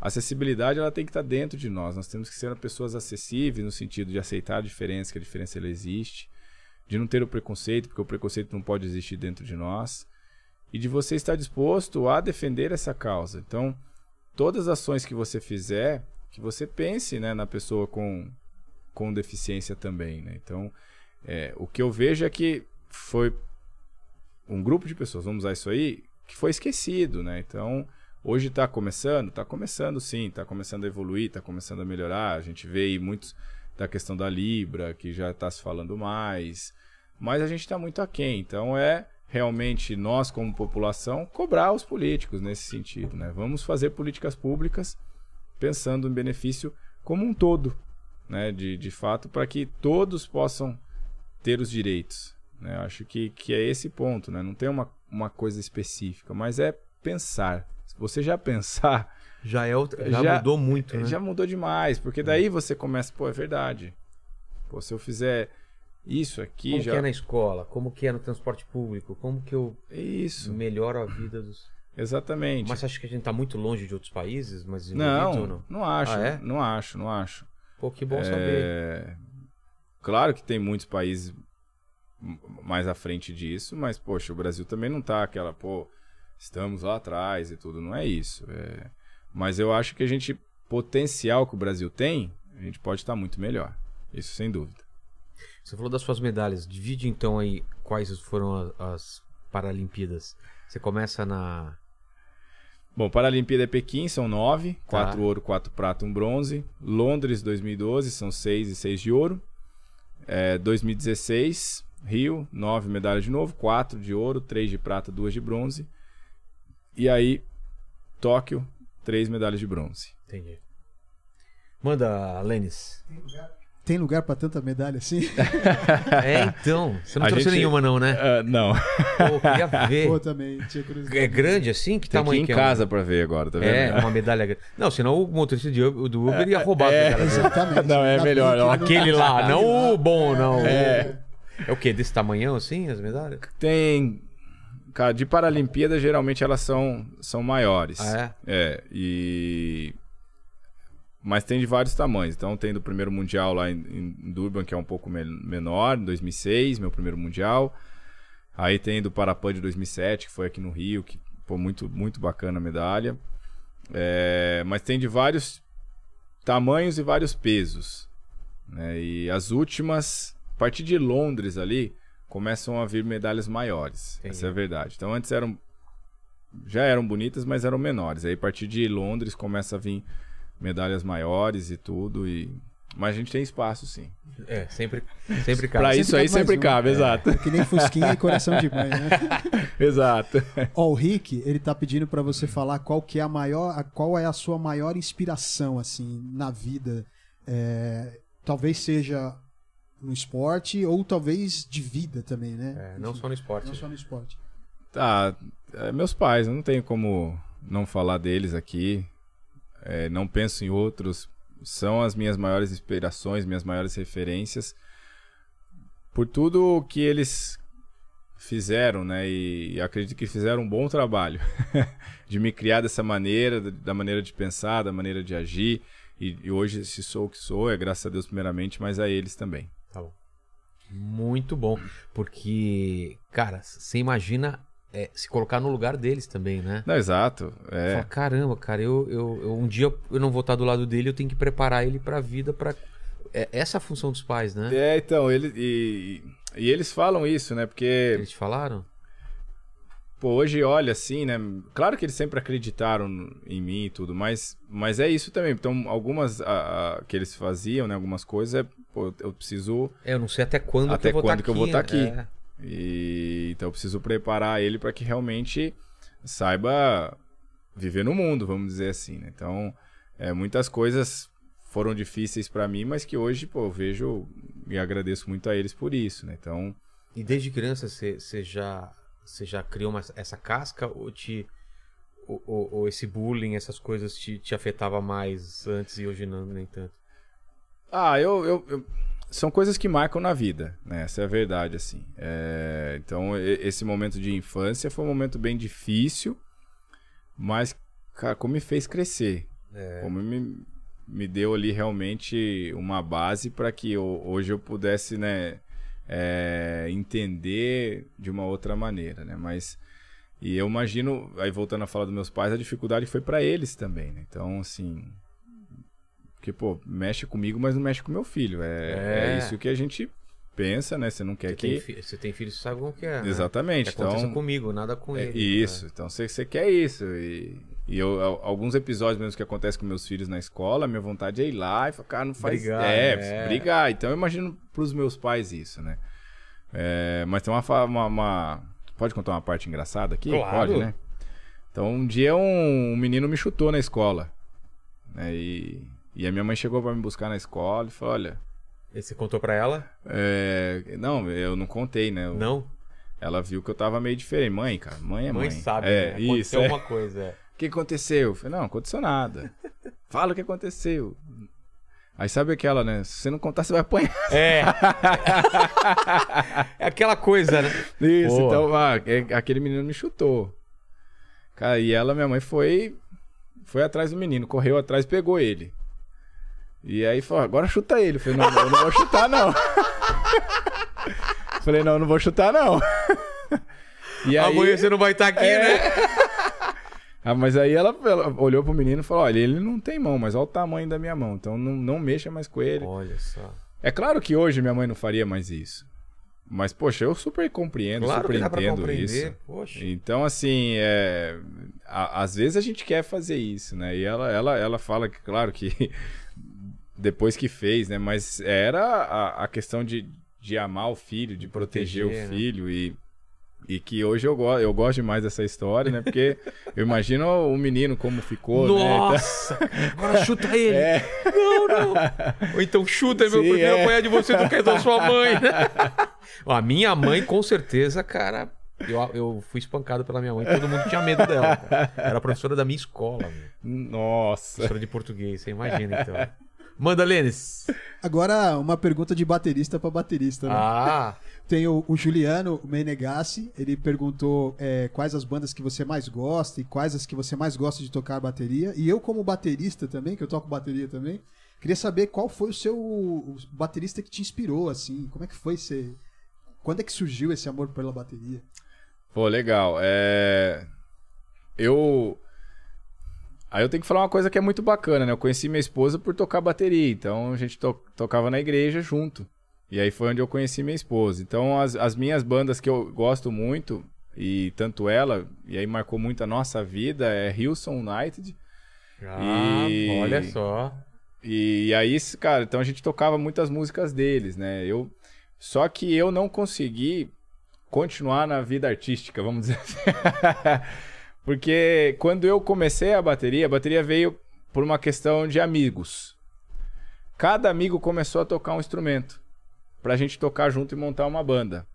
a acessibilidade ela tem que estar dentro de nós. Nós temos que ser pessoas acessíveis no sentido de aceitar a diferença, que a diferença ela existe, de não ter o preconceito, porque o preconceito não pode existir dentro de nós, e de você estar disposto a defender essa causa. Então, todas as ações que você fizer, que você pense né, na pessoa com, com deficiência também. Né? Então, é, o que eu vejo é que foi um grupo de pessoas, vamos usar isso aí, que foi esquecido. Né? Então, hoje está começando? Está começando sim, está começando a evoluir, está começando a melhorar. A gente vê aí muitos da questão da Libra, que já está se falando mais. Mas a gente está muito aquém. Então, é realmente nós, como população, cobrar os políticos nesse sentido. Né? Vamos fazer políticas públicas pensando em benefício como um todo, né? de, de fato, para que todos possam ter os direitos. Né? Acho que, que é esse ponto. Né? Não tem uma, uma coisa específica, mas é pensar. Se você já <laughs> pensar. Já, é outra, já, já mudou muito, né? Já mudou demais, porque daí você começa, pô, é verdade. Pô, se eu fizer isso aqui como já. que é na escola? Como que é no transporte público? Como que eu Isso. melhoro a vida dos. <clears throat> Exatamente. Mas você acha que a gente está muito longe de outros países? Mas não, não, não acho. Ah, é? Não acho, não acho. Pô, que bom é... saber. Claro que tem muitos países mais à frente disso, mas, poxa, o Brasil também não tá aquela, pô, estamos lá atrás e tudo. Não é isso. É... Mas eu acho que a gente, potencial que o Brasil tem, a gente pode estar muito melhor. Isso sem dúvida. Você falou das suas medalhas. Divide então aí quais foram as, as Paralimpíadas. Você começa na. Bom, Paralimpíada é Pequim, são nove: tá. quatro ouro, quatro prata, um bronze. Londres 2012, são seis e seis de ouro. É, 2016, Rio, nove medalhas de novo: quatro de ouro, três de prata, duas de bronze. E aí, Tóquio, três medalhas de bronze. Entendi. Manda, Lênis. Tem lugar tem lugar para tanta medalha assim? <laughs> é, então. Você não a trouxe gente... nenhuma, não, né? Uh, não. Pô, queria ver. Pô, também. Tinha curiosidade. É grande assim? Que Tem tamanho que ir em casa é para ver agora, tá vendo? É, uma medalha grande. Não, senão o motorista de Uber, do Uber ia roubar é, a medalha. Exatamente. Não, é melhor. Não. Aquele lá, não o bom, não. É. É o quê? Desse tamanhão assim, as medalhas? Tem. Cara, de Paralimpíada, geralmente elas são, são maiores. Ah, é? É. E mas tem de vários tamanhos. Então tem do primeiro mundial lá em, em Durban, que é um pouco menor, em 2006, meu primeiro mundial. Aí tem do Parapan de 2007, que foi aqui no Rio, que foi muito, muito bacana a medalha. É, mas tem de vários tamanhos e vários pesos. Né? E as últimas, a partir de Londres ali, começam a vir medalhas maiores. Entendi. Essa é a verdade. Então antes eram. Já eram bonitas, mas eram menores. Aí a partir de Londres começa a vir medalhas maiores e tudo. E... Mas a gente tem espaço, sim. É, sempre, sempre cabe. pra sempre isso cabe aí sempre um. cabe, é, exato. É que nem Fusquinha e coração de mãe, né? <laughs> exato. Ó, o Rick, ele tá pedindo para você falar qual que é a maior, qual é a sua maior inspiração, assim, na vida. É, talvez seja no esporte ou talvez de vida também, né? É, não só no esporte. Não só no esporte. Tá, é, meus pais, não tenho como não falar deles aqui é, não penso em outros, são as minhas maiores inspirações, minhas maiores referências, por tudo que eles fizeram, né? E, acredito que fizeram um bom trabalho <laughs> de me criar dessa maneira, da maneira de pensar, da maneira de agir. E, e, hoje, se sou o que sou, é graças a Deus primeiramente, mas a eles também. Tá bom. Muito bom, porque, cara, você imagina é, se colocar no lugar deles também, né? Não, exato. É. Fala, caramba, cara, eu, eu, eu, um dia eu não vou estar do lado dele, eu tenho que preparar ele para a vida, para é, essa é a função dos pais, né? É, então, ele, e, e eles falam isso, né? Porque. Eles te falaram? Pô, hoje olha assim, né? Claro que eles sempre acreditaram em mim e tudo, mas, mas é isso também. Então, algumas a, a, que eles faziam, né? Algumas coisas, é, pô, eu preciso. É, eu não sei até quando até que eu vou quando tá que eu vou estar tá aqui. É. E, então eu preciso preparar ele para que realmente saiba viver no mundo, vamos dizer assim. Né? Então, é, muitas coisas foram difíceis para mim, mas que hoje, pô, eu vejo e agradeço muito a eles por isso, né? Então, e desde criança você já já criou uma, essa casca ou te ou, ou, ou, esse bullying, essas coisas te, te afetava mais antes e hoje não nem tanto? Ah, eu, eu, eu são coisas que marcam na vida, né? Essa é a verdade, assim. É... Então, esse momento de infância foi um momento bem difícil, mas, cara, como me fez crescer. É. Como me, me deu ali realmente uma base para que eu, hoje eu pudesse, né, é, entender de uma outra maneira, né? Mas E eu imagino, aí voltando a falar dos meus pais, a dificuldade foi para eles também, né? Então, assim. Porque, pô, mexe comigo, mas não mexe com meu filho. É, É. é isso que a gente pensa, né? Você não quer Você, que. tem, você tem filho, você sabe como que é. né? Exatamente. Que Então, comigo, nada com é ele. isso. Então você, você quer isso. E, e eu, al- alguns episódios mesmo que acontecem com meus filhos na escola, minha vontade é ir lá e falar, cara, não faz. Brigar, é, né? brigar. Então eu imagino pros meus pais isso, né? É, mas tem uma, uma, uma- Pode contar uma parte engraçada aqui? Claro. Pode, né? Então um dia um, um menino me chutou na escola. Né? E, e a minha mãe chegou pra me buscar na escola e falou: olha. E você contou pra ela? é, não, eu não contei, né? Eu- Não? Ela viu que eu tava meio diferente. Mãe, cara, mãe é mãe. Mãe sabe, é, né? isso. Aconteceu é. uma coisa. é. O que aconteceu? Eu falei, não, aconteceu nada. Fala o que aconteceu. Aí sabe aquela, né? Se você não contar, você vai apanhar. É. é aquela coisa, né? Isso, então, ah, é- aquele menino me chutou. Cara, e ela, minha mãe, foi foi atrás do menino, correu atrás e pegou ele. E aí falou, agora chuta ele. Eu falei, não, eu não vou chutar, não. <laughs> falei, não, eu não vou chutar, não. <laughs> E aí... Amanhã você não vai estar aqui, É. né? <laughs> Ah, mas aí ela, ela olhou pro menino e falou: olha, ele não tem mão, mas olha o tamanho da minha mão, então não, não mexa mais com ele. Olha só. É claro que hoje minha mãe não faria mais isso. Mas, poxa, eu super compreendo, Claro super entendo isso. Poxa. Então, assim, é, às vezes a gente quer fazer isso, né? E ela, ela, ela fala que, claro, que depois que fez, né? Mas era a, a questão de, de amar o filho, de proteger, proteger, o né? filho e, e que hoje eu, go eu gosto demais dessa história, né? Porque eu imagino o menino como ficou, né? Então- Nossa! Agora chuta ele! É. Não, não! Ou então chuta, meu, Sim, porque eu é. apanhar de você do que da sua mãe. <laughs> Ó, a minha mãe, com certeza, cara. Eu, eu fui espancado pela minha mãe, todo mundo tinha medo dela. cara. Era professora da minha escola, meu. Nossa. professora de português, você imagina então. Manda, Lênis. Agora, uma pergunta de baterista pra baterista, né? Ah, Tem o, o Juliano Menegassi, ele perguntou é, quais as bandas que você mais gosta e quais as que você mais gosta de tocar bateria. E eu, como baterista também, que eu toco bateria também, queria saber qual foi o seu o baterista que te inspirou, assim. Como é que foi você. Quando é que surgiu esse amor pela bateria? Pô, legal. É... Eu. Aí eu tenho que falar uma coisa que é muito bacana, né? Eu conheci minha esposa por tocar bateria, então a gente to- tocava na igreja junto. E aí foi onde eu conheci minha esposa. Então as, as minhas bandas que eu gosto muito, e tanto ela, e aí marcou muito a nossa vida, é Hillsong United. ah E- olha só. E, aí, cara, então a gente tocava muitas músicas deles, né? Eu, só que eu não consegui continuar na vida artística, vamos dizer assim. <laughs> Porque quando eu comecei a bateria, a bateria veio por uma questão de amigos. Cada amigo começou a tocar um instrumento pra gente tocar junto e montar uma banda.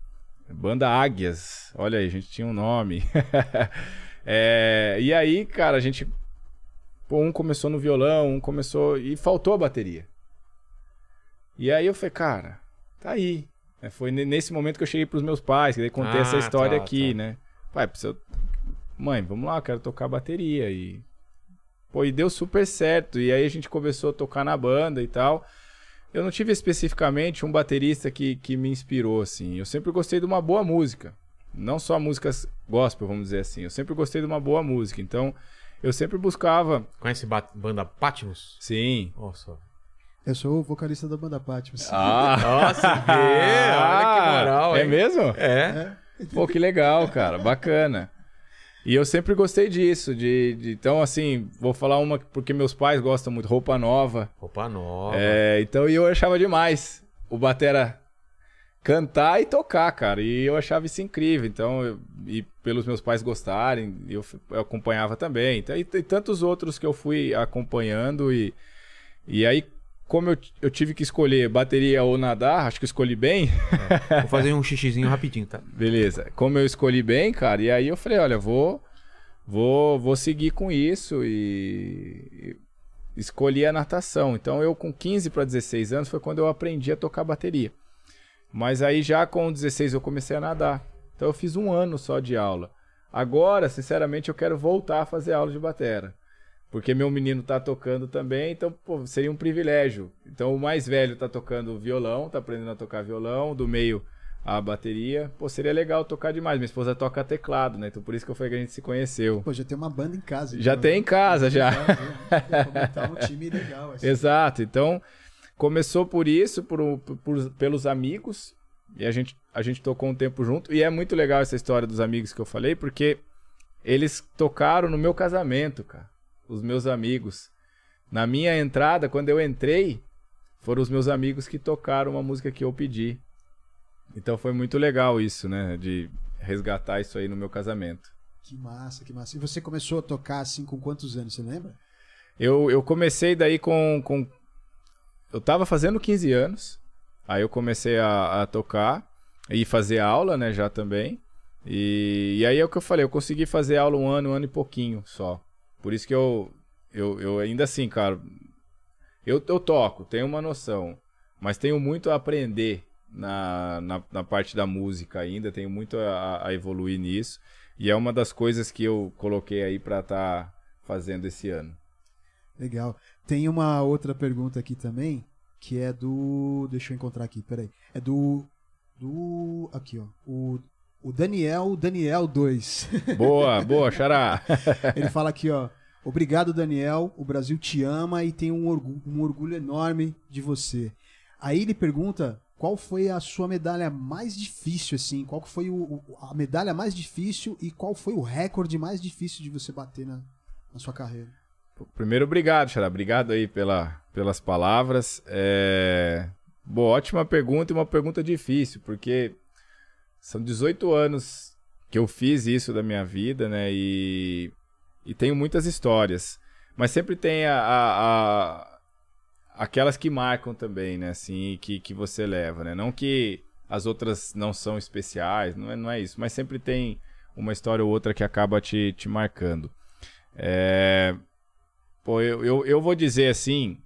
Banda Águias. Olha aí, a gente tinha um nome. <laughs> É, e aí, cara, a gente Pô, um começou no violão, um começou. E faltou a bateria. E aí eu falei, cara, tá aí. É, Foi ne- nesse momento que eu cheguei pros meus pais, que daí contei Ah, essa história tá, aqui, tá. né? Pai, precisa. Mãe, vamos lá, eu quero tocar bateria. E. Pô, e deu super certo. E aí a gente começou a tocar na banda e tal. Eu não tive especificamente um baterista que, que me inspirou, assim. Eu sempre gostei de uma boa música. Não só músicas gospel, vamos dizer assim. Eu sempre gostei de uma boa música. Então, eu sempre buscava. Conhece ba- banda Patmos? Sim. Nossa. Eu sou o vocalista da banda Patmos. Ah! Nossa, vê, olha que moral, É hein? mesmo? É. Pô, que legal, cara. Bacana. E eu sempre gostei disso. De, de- então, assim, vou falar uma porque meus pais gostam muito. Roupa nova. Roupa nova. É, então, e eu achava demais o Batera cantar e tocar, cara. E eu achava isso incrível. Então, eu- e pelos meus pais gostarem, eu, eu acompanhava também. Então, e, e tantos outros que eu fui acompanhando. E, e aí, como eu, eu tive que escolher bateria ou nadar, acho que eu escolhi bem. Vou fazer um <laughs> xixizinho rapidinho, tá? Beleza. Como eu escolhi bem, cara, e aí eu falei, olha, vou vou vou seguir com isso e e escolhi a natação. Então eu com 15 para 16 anos foi quando eu aprendi a tocar bateria. Mas aí já com 16 eu comecei a nadar. Então eu fiz um ano só de aula. Agora, sinceramente, eu quero voltar a fazer aula de batera. Porque meu menino tá tocando também, então pô, seria um privilégio. Então o mais velho tá tocando violão, tá aprendendo a tocar violão, do meio a bateria, pô, seria legal tocar demais. Minha esposa toca teclado, né? Então por isso que eu falei que a gente se conheceu. Pô, já tem uma banda em casa. Já então. tem em casa, já. Tá um time legal. Assim. Exato. Então, começou por isso, por, por, pelos amigos. E a gente, a gente tocou um tempo junto. E é muito legal essa história dos amigos que eu falei, porque eles tocaram no meu casamento, cara. Os meus amigos. Na minha entrada, quando eu entrei, foram os meus amigos que tocaram uma música que eu pedi. Então foi muito legal isso, né? De resgatar isso aí no meu casamento. Que massa, que massa. E você começou a tocar assim com quantos anos, você lembra? Eu, eu comecei daí com, com. Eu tava fazendo 15 anos. Aí eu comecei a, a tocar e fazer aula, né, já também. E, e aí é o que eu falei, eu consegui fazer aula um ano, um ano e pouquinho só. Por isso que eu, eu, eu ainda assim, cara, eu, eu toco, tenho uma noção, mas tenho muito a aprender na, na, na parte da música ainda, tenho muito a, a, evoluir nisso. E é uma das coisas que eu coloquei aí para estar tá fazendo esse ano. Legal. Tem uma outra pergunta aqui também, que é do. Deixa eu encontrar aqui, peraí. É do. Do. Aqui, ó. O, o Daniel Daniel 2. <laughs> Boa, boa, Xará. <laughs> Ele fala aqui, ó. Obrigado, Daniel. O Brasil te ama e tem um orgulho, um orgulho enorme de você. Aí ele pergunta qual foi a sua medalha mais difícil, assim? Qual foi o, a medalha mais difícil e qual foi o recorde mais difícil de você bater na, na sua carreira? Primeiro, obrigado, Xará. Obrigado aí pela, pelas palavras. É... Boa, ótima pergunta e uma pergunta difícil, porque são 18 anos que eu fiz isso da minha vida, né? E, e tenho muitas histórias. Mas sempre tem a, a, a, aquelas que marcam também, né? Assim, que, que você leva, né? Não que as outras não são especiais, não é, não é isso. Mas sempre tem uma história ou outra que acaba te, te marcando. É... Pô, eu, eu, eu vou dizer assim,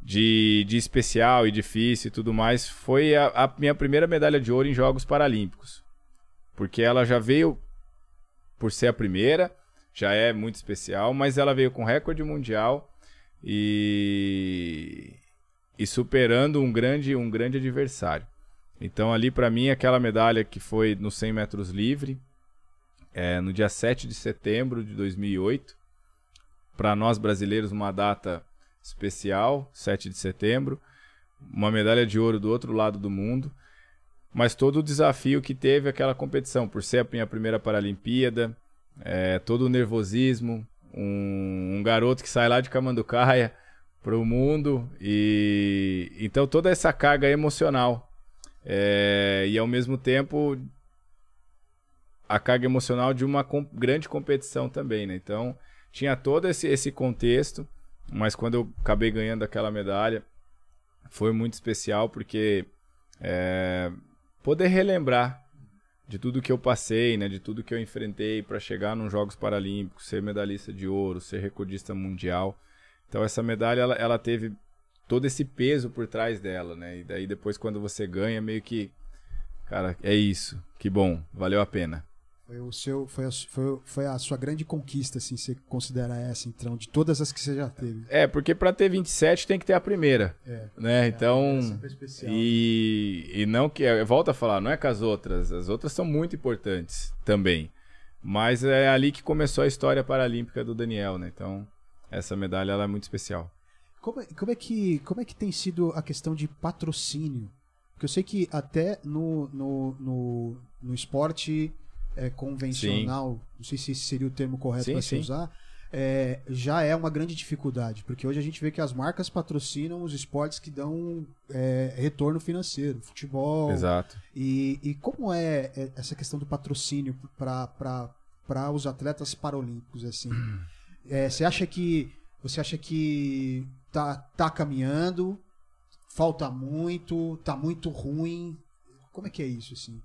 de, de especial e difícil e tudo mais, foi a, a, minha primeira medalha de ouro em Jogos Paralímpicos. Porque ela já veio por ser a primeira, já é muito especial, mas ela veio com recorde mundial e, e superando um grande, um grande adversário. Então ali para mim aquela medalha que foi no 100 metros livre, é, no dia 7 de setembro de 2008, para nós brasileiros uma data especial, 7 de setembro, uma medalha de ouro do outro lado do mundo, mas todo o desafio que teve aquela competição, por ser a minha primeira Paralimpíada, é, todo o nervosismo, um, um, garoto que sai lá de Camanducaia para o mundo e então toda essa carga emocional é, e ao mesmo tempo a carga emocional de uma com, grande competição também, né? Então tinha todo esse, esse contexto, mas quando eu acabei ganhando aquela medalha, foi muito especial porque é, poder relembrar de tudo que eu passei, né, de tudo que eu enfrentei para chegar nos Jogos Paralímpicos, ser medalhista de ouro, ser recordista mundial. Então essa medalha ela, ela teve todo esse peso por trás dela, né? E daí depois quando você ganha, meio que cara, é isso. Que bom, valeu a pena. Foi, o seu, foi, a, foi, foi a sua grande conquista, assim, você considera essa, então, de todas as que você já teve? É, porque para ter 27 tem que ter a primeira. É. Né? É, então. E, e não que. Volta a falar, não é com as outras. As outras são muito importantes também. Mas é ali que começou a história paralímpica do Daniel, né? Então, essa medalha ela é muito especial. Como é, como, é que, como é que tem sido a questão de patrocínio? Porque eu sei que até no, no, no, no esporte é, convencional, sim. não sei se seria o termo correto para se usar, é, já é uma grande dificuldade, porque hoje a gente vê que as marcas patrocinam os esportes que dão é, retorno financeiro, futebol. Exato. E, e como é, é essa questão do patrocínio para os atletas paralímpicos? Assim? <clears throat> É, você acha que você acha que tá, tá caminhando? Falta muito? Tá muito ruim? Como é que é isso, assim?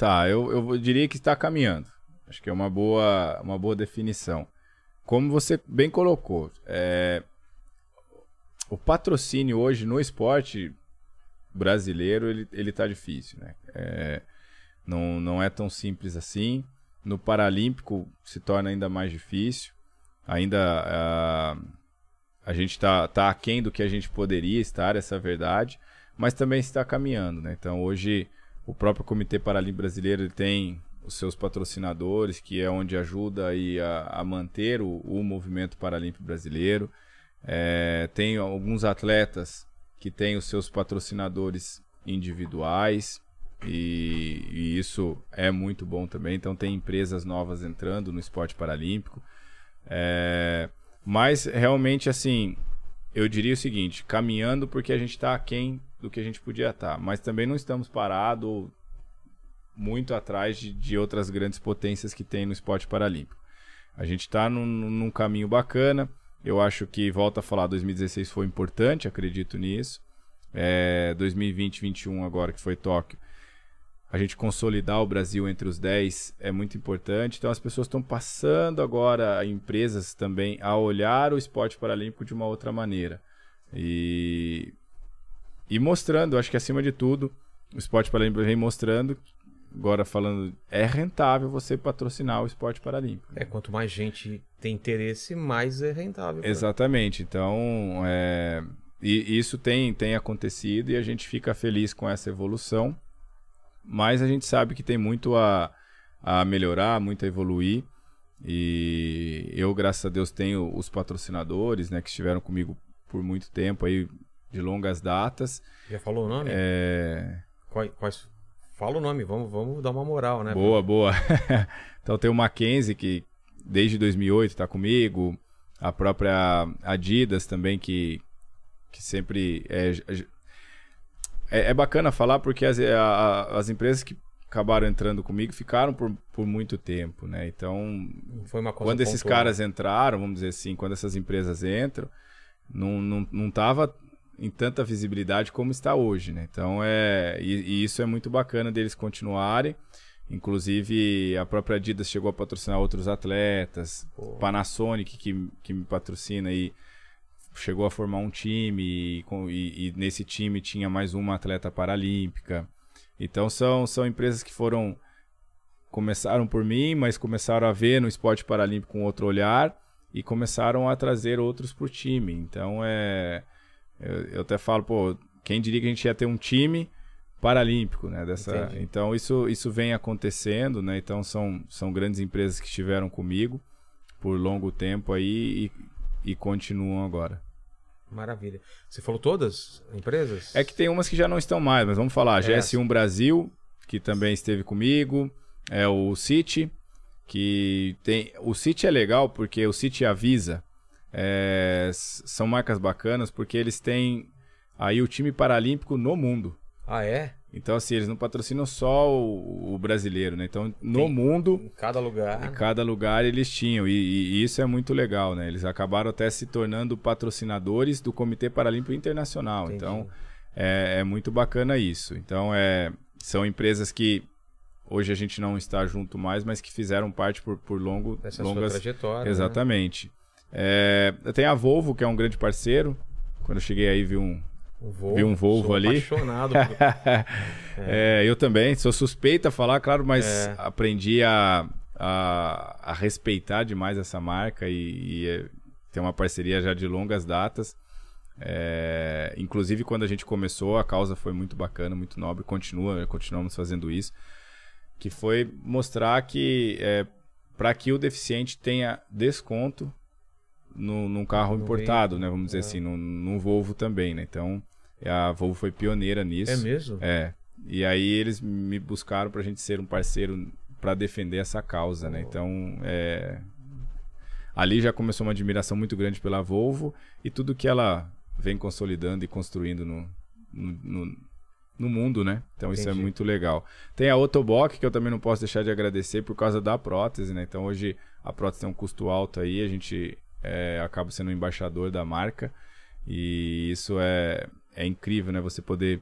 Tá, eu, eu diria que está caminhando. Acho que é uma boa, uma boa definição. Como você bem colocou, é, o patrocínio hoje no esporte brasileiro ele, ele tá difícil, né? É, não, não é tão simples assim. No Paralímpico se torna ainda mais difícil. Ainda a, a gente está tá aquém do que a gente poderia estar, essa é a verdade. Mas também está caminhando, né? Então hoje O próprio Comitê Paralímpico Brasileiro tem os seus patrocinadores, que é onde ajuda aí a, a manter o, o, movimento paralímpico brasileiro. É, tem alguns atletas que têm os seus patrocinadores individuais e, e, isso é muito bom também. Então tem empresas novas entrando no esporte paralímpico. É, mas realmente assim, eu diria o seguinte, caminhando porque a gente está aquém do que a gente podia estar, mas também não estamos parados muito atrás de, de, outras grandes potências que tem no esporte paralímpico. A gente está num, num, caminho bacana. Eu acho que, volta a falar, 2016 foi importante, acredito nisso. É, 2020, 2021 agora que foi Tóquio. A gente consolidar o Brasil entre os 10 é muito importante. Então as pessoas estão passando agora, empresas também, a olhar o esporte paralímpico de uma outra maneira. E, e mostrando, acho que acima de tudo, o esporte paralímpico vem mostrando agora falando, é rentável você patrocinar o esporte paralímpico. É, quanto mais gente tem interesse, mais é rentável. Exatamente. Então, é... e isso tem, tem acontecido e a gente fica feliz com essa evolução, mas a gente sabe que tem muito a, a melhorar, muito a evoluir. E eu, graças a Deus, tenho os patrocinadores, né, que estiveram comigo por muito tempo aí, de longas datas. Já falou o nome? É... Quais, quais Fala o nome, vamos, vamos dar uma moral, né? Boa, boa. <laughs> então tem o Mackenzie, que desde 2008 está comigo. A própria Adidas também, que, que sempre é, é, é bacana falar porque as, a, as empresas que acabaram entrando comigo ficaram por, por muito tempo, né? Então, quando esses caras entraram, vamos dizer assim, quando essas empresas entram, não, não, não tava em tanta visibilidade como está hoje, né? Então é e, e, isso é muito bacana deles continuarem. Inclusive a própria Adidas chegou a patrocinar outros atletas, Pô. Panasonic que, que me patrocina aí chegou a formar um time e, e, e, nesse time tinha mais uma atleta paralímpica. Então são, são empresas que foram começaram por mim, mas começaram a ver no esporte paralímpico com outro olhar e começaram a trazer outros para o time. Então é eu, eu, até falo, pô, quem diria que a gente ia ter um time paralímpico, né? Dessa, então isso, isso vem acontecendo, né? Então são, são grandes empresas que estiveram comigo por longo tempo aí e, e continuam agora. Maravilha. Você falou todas empresas? É que tem umas que já não estão mais, mas vamos falar. É. GS1 Brasil, que também esteve comigo. É o City, que tem. O City é legal porque o City avisa é, são marcas bacanas porque eles têm aí o time paralímpico no mundo. Ah, é? Então, assim, eles não patrocinam só o, o brasileiro, né? Então, no Tem, mundo. Em cada lugar. Em cada lugar eles tinham. E, e, isso é muito legal, né? Eles acabaram até se tornando patrocinadores do Comitê Paralímpico Internacional. Entendi. Então, é, é, muito bacana isso. Então, é, são empresas que hoje a gente não está junto mais, mas que fizeram parte por, por longo, Essa longas. Sua trajetória. né? É, tem a Volvo, que é um grande parceiro. Quando eu cheguei aí, vi um, Volvo, vi um Volvo ali. apaixonado. <laughs> Por... é. é. eu também. Sou suspeita a falar, claro, mas é. aprendi a, a, a, respeitar demais essa marca e, e é, ter uma parceria já de longas datas. É, inclusive, quando a gente começou, a causa foi muito bacana, muito nobre. Continua, continuamos fazendo isso. Que foi mostrar que é, para que o deficiente tenha desconto no, num carro no importado, né? Vamos dizer é. assim, num, num Volvo também, né? Então, a Volvo foi pioneira nisso. É mesmo? É. E aí eles me buscaram pra gente ser um parceiro para defender essa causa, oh. né? Então, é... ali já começou uma admiração muito grande pela Volvo e tudo que ela vem consolidando e construindo no, no, no, no mundo, né? Então Entendi. isso é muito legal. Tem a Otobock, que eu também não posso deixar de agradecer por causa da prótese, né? Então hoje a prótese tem um custo alto aí, a gente é, acabo sendo um embaixador da marca e isso é, é incrível, né? Você poder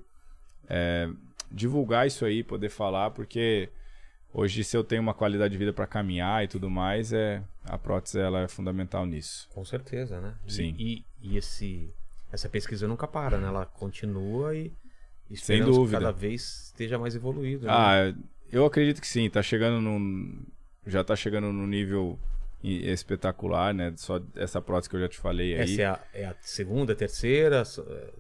é, divulgar isso aí, poder falar, porque hoje se eu tenho uma qualidade de vida para caminhar e tudo mais, é a prótese ela é fundamental nisso. Com certeza, né? Sim. E, e, e esse essa pesquisa nunca para, né? Ela continua e sem dúvida que cada vez esteja mais evoluído. Né? Ah, eu acredito que sim. Tá chegando no já está chegando no nível e é espetacular, né? Só essa prótese que eu já te falei aí. Essa é a, é a segunda, terceira?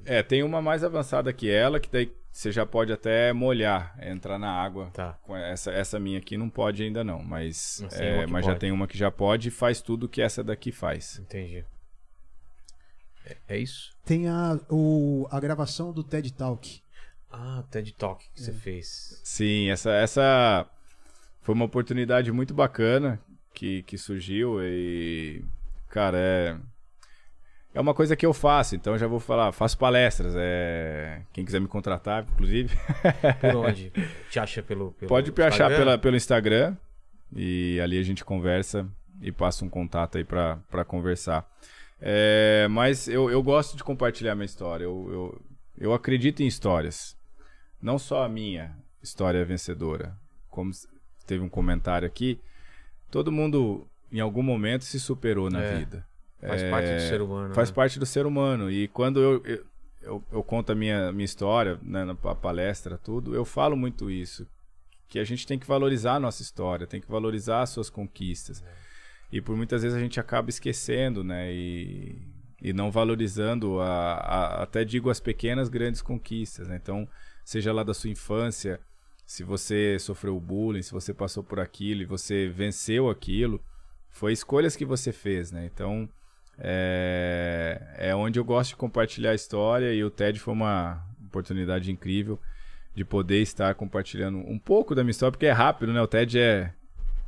É, tem uma mais avançada que ela, que daí você já pode até molhar, entrar na água. Tá. Essa, essa minha aqui não pode ainda não, mas, Mas é, mas já tem uma que já pode e faz tudo que essa daqui faz. Entendi. É, é isso? Tem a, o, a gravação do TED Talk. Ah, TED Talk que É. você fez. Sim, essa, essa foi uma oportunidade muito bacana que, que surgiu e, cara, é, é uma coisa que eu faço, então eu já vou falar, faço palestras, é, quem quiser me contratar, inclusive, Por <laughs> onde? Te acha pelo, pelo pode me achar pela, pelo Instagram e ali a gente conversa e passa um contato aí pra, pra conversar. É, mas eu, eu gosto de compartilhar minha história, eu, eu, eu acredito em histórias, não só a minha história vencedora, como teve um comentário aqui, todo mundo em algum momento se superou na É, vida. Faz É, parte do ser humano. Faz né? parte do ser humano. E quando eu, eu, eu, eu conto a minha, minha história, né, na pa- palestra, tudo, eu falo muito isso. Que a gente tem que valorizar a nossa história, tem que valorizar as suas conquistas. E por muitas vezes a gente acaba esquecendo, né? E, e não valorizando, a, a- até digo, as pequenas, grandes conquistas, né? Então, seja lá da sua infância, se você sofreu bullying, se você passou por aquilo e você venceu aquilo, foi escolhas que você fez, né? Então, é, é onde eu gosto de compartilhar a história e o TED foi uma oportunidade incrível de poder estar compartilhando um pouco da minha história, porque é rápido, né? O TED é,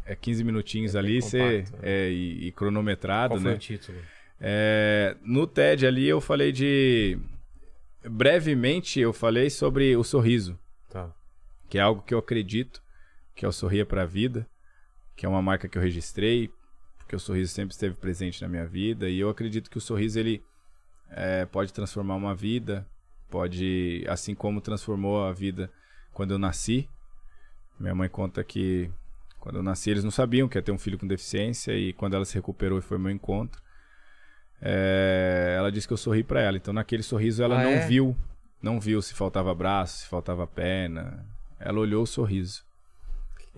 é 15 minutinhos É ali compacto, né? é, e, e cronometrado, Qual foi né? o título? É, no TED ali eu falei de. Brevemente eu falei sobre o sorriso, Tá. Que é algo que eu acredito, que é o Sorria pra Vida, que é uma marca que eu registrei, porque o sorriso sempre esteve presente na minha vida, e eu acredito que o sorriso ele é, pode transformar uma vida, pode, assim como transformou a vida quando eu nasci. Minha mãe conta que quando eu nasci eles não sabiam que ia ter um filho com deficiência, e quando ela se recuperou e foi ao meu encontro, é, ela disse que eu sorri pra ela. Então naquele sorriso ela Ah, não é? viu, não viu se faltava braço, se faltava perna. Ela olhou o sorriso.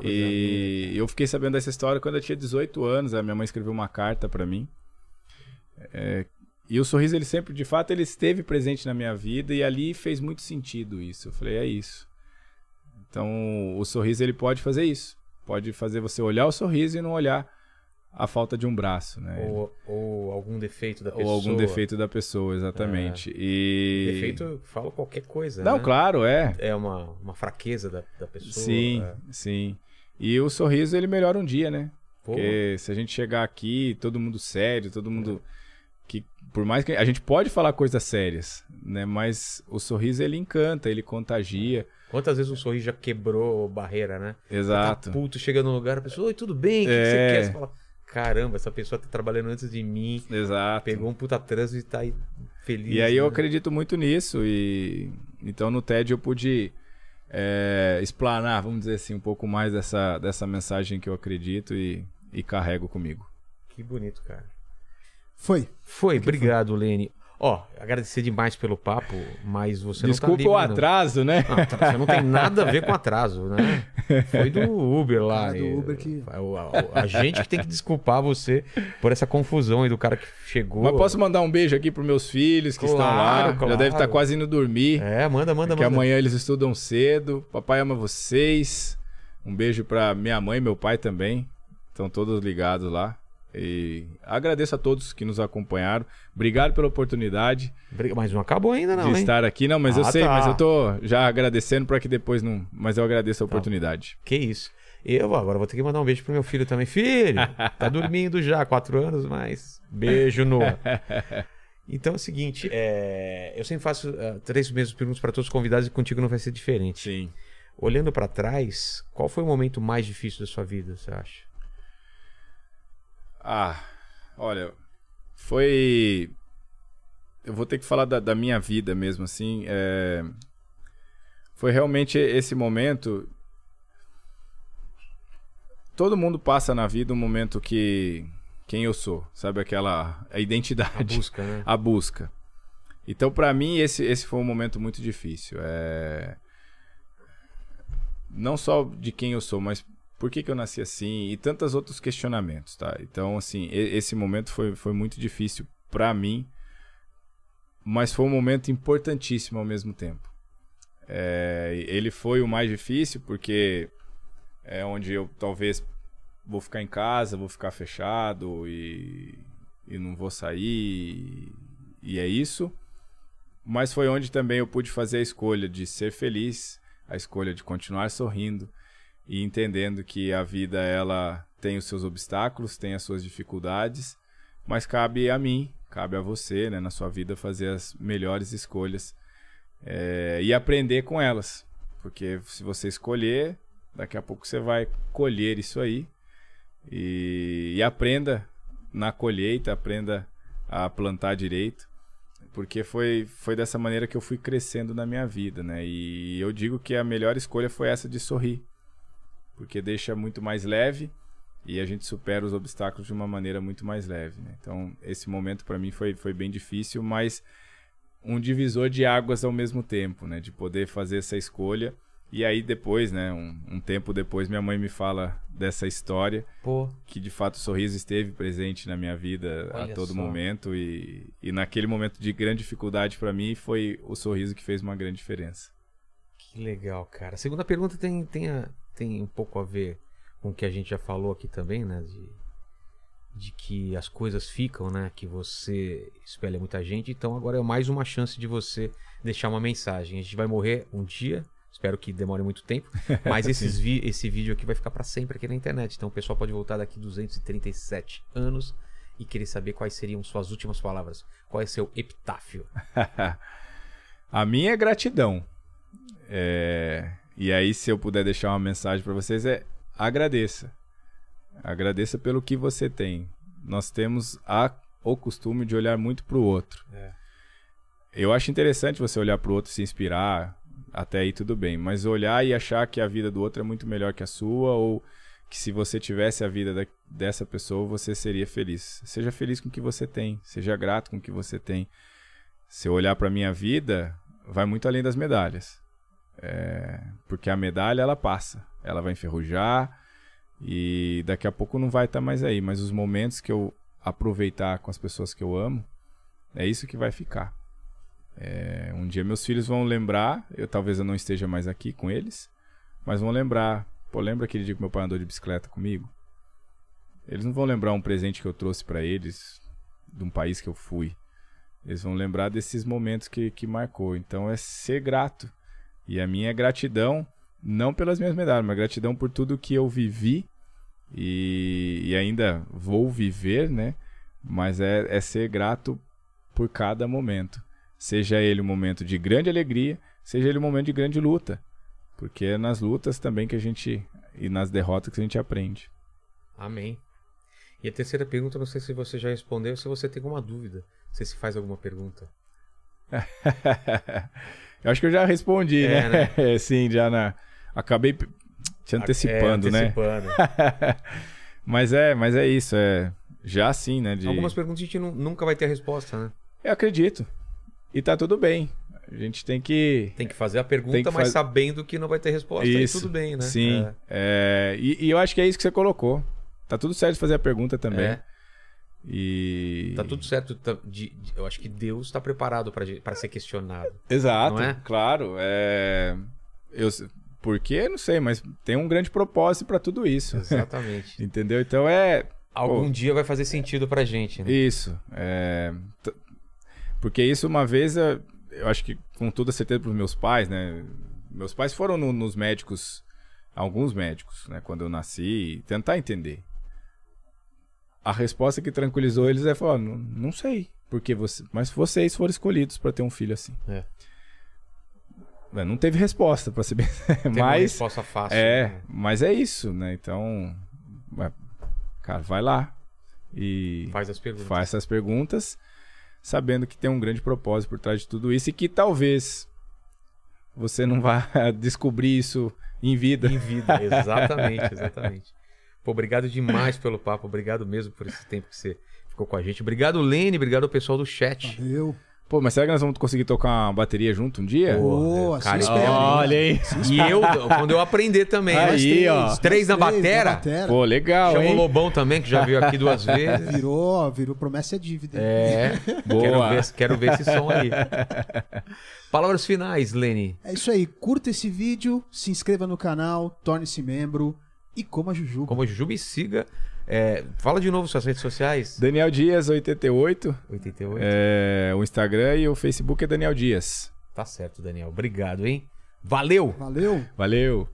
E eu fiquei sabendo dessa história quando eu tinha 18 anos. A minha mãe escreveu uma carta pra mim. É, e o sorriso, ele sempre, de fato, ele esteve presente na minha vida e ali fez muito sentido isso. Eu falei, é isso. Então, o sorriso, ele pode fazer isso. Pode fazer você olhar o sorriso e não olhar a falta de um braço, né? Ou, ou algum defeito da Ou pessoa. algum defeito da pessoa, exatamente. E... Defeito, eu falo qualquer coisa. Não, né? claro, é. É uma, uma fraqueza da, da pessoa. Sim, é. sim. E o sorriso, ele melhora um dia, né? Pô, Porque se a gente chegar aqui, todo mundo sério, todo mundo. que Por mais que. A gente pode falar coisas sérias, né? Mas o sorriso ele encanta, ele contagia. Quantas vezes um sorriso já quebrou barreira, né? Exato. Tá puto, chega no lugar, a pessoa, oi, tudo bem? O que, que É. você quer? Você fala, caramba, essa pessoa tá trabalhando antes de mim, Exato. pegou um puta trânsito e tá aí feliz. E aí eu né? acredito muito nisso. E então no TED eu pude é, explanar, vamos dizer assim, um pouco mais dessa, dessa mensagem que eu acredito e, e carrego comigo. Que bonito, cara. Foi. Foi, obrigado, Lene. Ó, agradecer demais pelo papo, mas você Desculpa não o tá livre, não. atraso, né? Não, tá- você não tem nada a ver com atraso, né? Foi do Uber lá. Ah, do Uber que- A, a- a gente que tem que desculpar você por essa confusão aí do cara que chegou. Mas posso mandar um beijo aqui pros meus filhos que estão lá. Claro, claro. Já deve estar quase indo dormir. É, manda, manda, que manda. amanhã eles estudam cedo. Papai ama vocês. Um beijo pra minha mãe e meu pai também. Estão todos ligados lá. E agradeço a todos que nos acompanharam. Obrigado pela oportunidade Mas não acabou ainda, não, de hein? estar aqui. Não, mas eu Ah, sei, tá. mas eu tô já agradecendo para que depois não. Mas eu agradeço a oportunidade. Que isso. Eu agora vou ter que mandar um beijo pro meu filho também. Filho, tá <laughs> dormindo já, quatro anos, mas beijo, Noah. <laughs> Então é o seguinte, é, eu sempre faço ah, três mesmas perguntas para todos os convidados e contigo não vai ser diferente. Sim. Olhando para trás, qual foi o momento mais difícil da sua vida, você acha? Ah, olha, foi. Eu vou ter que falar da, da minha vida mesmo, assim. é, Foi realmente esse momento. Todo mundo passa na vida um momento que. Quem eu sou, sabe? Aquela. A A identidade. busca, né? <laughs> a busca. Então, pra mim, esse, esse foi um momento muito difícil. É... Não só de quem eu sou, mas por que, que eu nasci assim? E tantos outros questionamentos, tá? Então, assim, esse momento foi, foi muito difícil pra mim, mas foi um momento importantíssimo ao mesmo tempo. É, ele foi o mais difícil porque é onde eu talvez vou ficar em casa, vou ficar fechado e, e não vou sair, e é isso. Mas foi onde também eu pude fazer a escolha de ser feliz, a escolha de continuar sorrindo e entendendo que a vida ela tem os seus obstáculos, tem as suas dificuldades, mas cabe a mim, cabe a você, né, na sua vida fazer as melhores escolhas é, e aprender com elas, porque se você escolher, daqui a pouco você vai colher isso aí. E, e aprenda na colheita, aprenda a plantar direito. Porque foi, foi dessa maneira que eu fui crescendo na minha vida, né? E eu digo que a melhor escolha foi essa de sorrir, porque deixa muito mais leve e a gente supera os obstáculos de uma maneira muito mais leve, né? Então, esse momento para mim foi, foi bem difícil, mas um divisor de águas ao mesmo tempo, né? De poder fazer essa escolha. E aí depois, né? Um, um tempo depois, minha mãe me fala dessa história Pô, que de fato o sorriso esteve presente na minha vida Olha a todo só. momento e, e naquele momento de grande dificuldade para mim foi o sorriso que fez uma grande diferença. Que legal, cara. A segunda pergunta tem, tem, a- tem um pouco a ver com o que a gente já falou aqui também, né? De, de que as coisas ficam, né? Que você espelha muita gente. Então agora é mais uma chance de você deixar uma mensagem. A gente vai morrer um dia. Espero que demore muito tempo. <laughs> Mas esses vi- esse vídeo aqui vai ficar para sempre aqui na internet. Então o pessoal pode voltar daqui 237 anos e querer saber quais seriam suas últimas palavras. Qual é seu epitáfio? <laughs> a minha é gratidão. É, E aí, se eu puder deixar uma mensagem para vocês, é agradeça. Agradeça pelo que você tem. Nós temos a, o costume de olhar muito para o outro. É. Eu acho interessante você olhar para o outro e se inspirar, até aí tudo bem. Mas olhar e achar que a vida do outro é muito melhor que a sua, ou que se você tivesse a vida da- dessa pessoa, você seria feliz. Seja feliz com o que você tem, seja grato com o que você tem. Se eu olhar para minha vida, vai muito além das medalhas. É, porque a medalha ela passa, ela vai enferrujar e daqui a pouco não vai estar mais aí. Mas os momentos que eu aproveitar com as pessoas que eu amo, é isso que vai ficar. É, um dia meus filhos vão lembrar, eu talvez eu não esteja mais aqui com eles, mas vão lembrar. Pô, lembra aquele dia que meu pai andou de bicicleta comigo? Eles não vão lembrar um presente que eu trouxe para eles de um país que eu fui. Eles vão lembrar desses momentos que, que marcou. Então é ser grato. E a minha gratidão, não pelas minhas medalhas, mas gratidão por tudo que eu vivi e, e ainda vou viver, né? Mas é, é ser grato por cada momento. Seja ele um momento de grande alegria, seja ele um momento de grande luta. Porque é nas lutas também que a gente. e nas derrotas que a gente aprende. Amém. E a terceira pergunta, não sei se você já respondeu, se você tem alguma dúvida. Sei se faz alguma pergunta. <laughs> eu acho que eu já respondi, É, né? <laughs> Sim, já na. Acabei te antecipando, É, né? antecipando. <laughs> mas é, mas é isso, é. Já sim, né? De... Algumas perguntas a gente nu- nunca vai ter a resposta, né? Eu acredito. E tá tudo bem. A gente tem que. Tem que fazer a pergunta, mas faz- sabendo que não vai ter resposta. Isso. E tudo bem, né? Sim. É. É, E, e eu acho que é isso que você colocou. Tá tudo certo de fazer a pergunta também. É. E. Tá tudo certo. tá- de- de- eu acho que Deus está preparado para ser questionado. Exato, é? claro. É... Eu... Por quê? Não sei, mas tem um grande propósito pra tudo isso. Exatamente. <laughs> Entendeu? Então é. Algum Pô. dia vai fazer sentido pra gente, né? Isso. é, Porque isso uma vez, eu acho que com toda certeza pros meus pais, né? Meus pais foram no- nos médicos, alguns médicos, né? Quando eu nasci, tentar entender. A resposta que tranquilizou eles é falar, não, não sei, porque você, mas vocês foram escolhidos pra ter um filho assim. É. É, Não teve resposta, ser bem, <laughs> Tem uma mas resposta fácil. é, né? mas é isso, né? Então, vai- cara, vai lá e Faz as perguntas. faz essas perguntas, sabendo que tem um grande propósito por trás de tudo isso e que talvez você não vá <laughs> descobrir isso em vida. Em vida, exatamente, <laughs> exatamente. Pô, obrigado demais pelo papo, obrigado mesmo por esse tempo que você ficou com a gente. Obrigado, Lene, obrigado ao pessoal do chat. Eu. Pô, mas será que nós vamos conseguir tocar uma bateria junto um dia? Boa, cara, se ó, espera. olha aí. E eu, quando eu aprender também. Aí, três, ó. Três na Três batera. Pô, legal, Chama o hein? Lobão também, que já veio aqui duas <laughs> vezes. Virou, virou promessa é dívida. É, Boa. Quero ver, quero ver esse som aí. Palavras finais, Lene. É isso aí, curta esse vídeo, se inscreva no canal, torne-se membro e coma jujuba. Como Jujuba e siga. É, fala de novo suas redes sociais. Daniel Dias 88. 88. É, o Instagram e o Facebook é Daniel Dias. Tá certo, Daniel. Obrigado, hein? Valeu! Valeu! Valeu!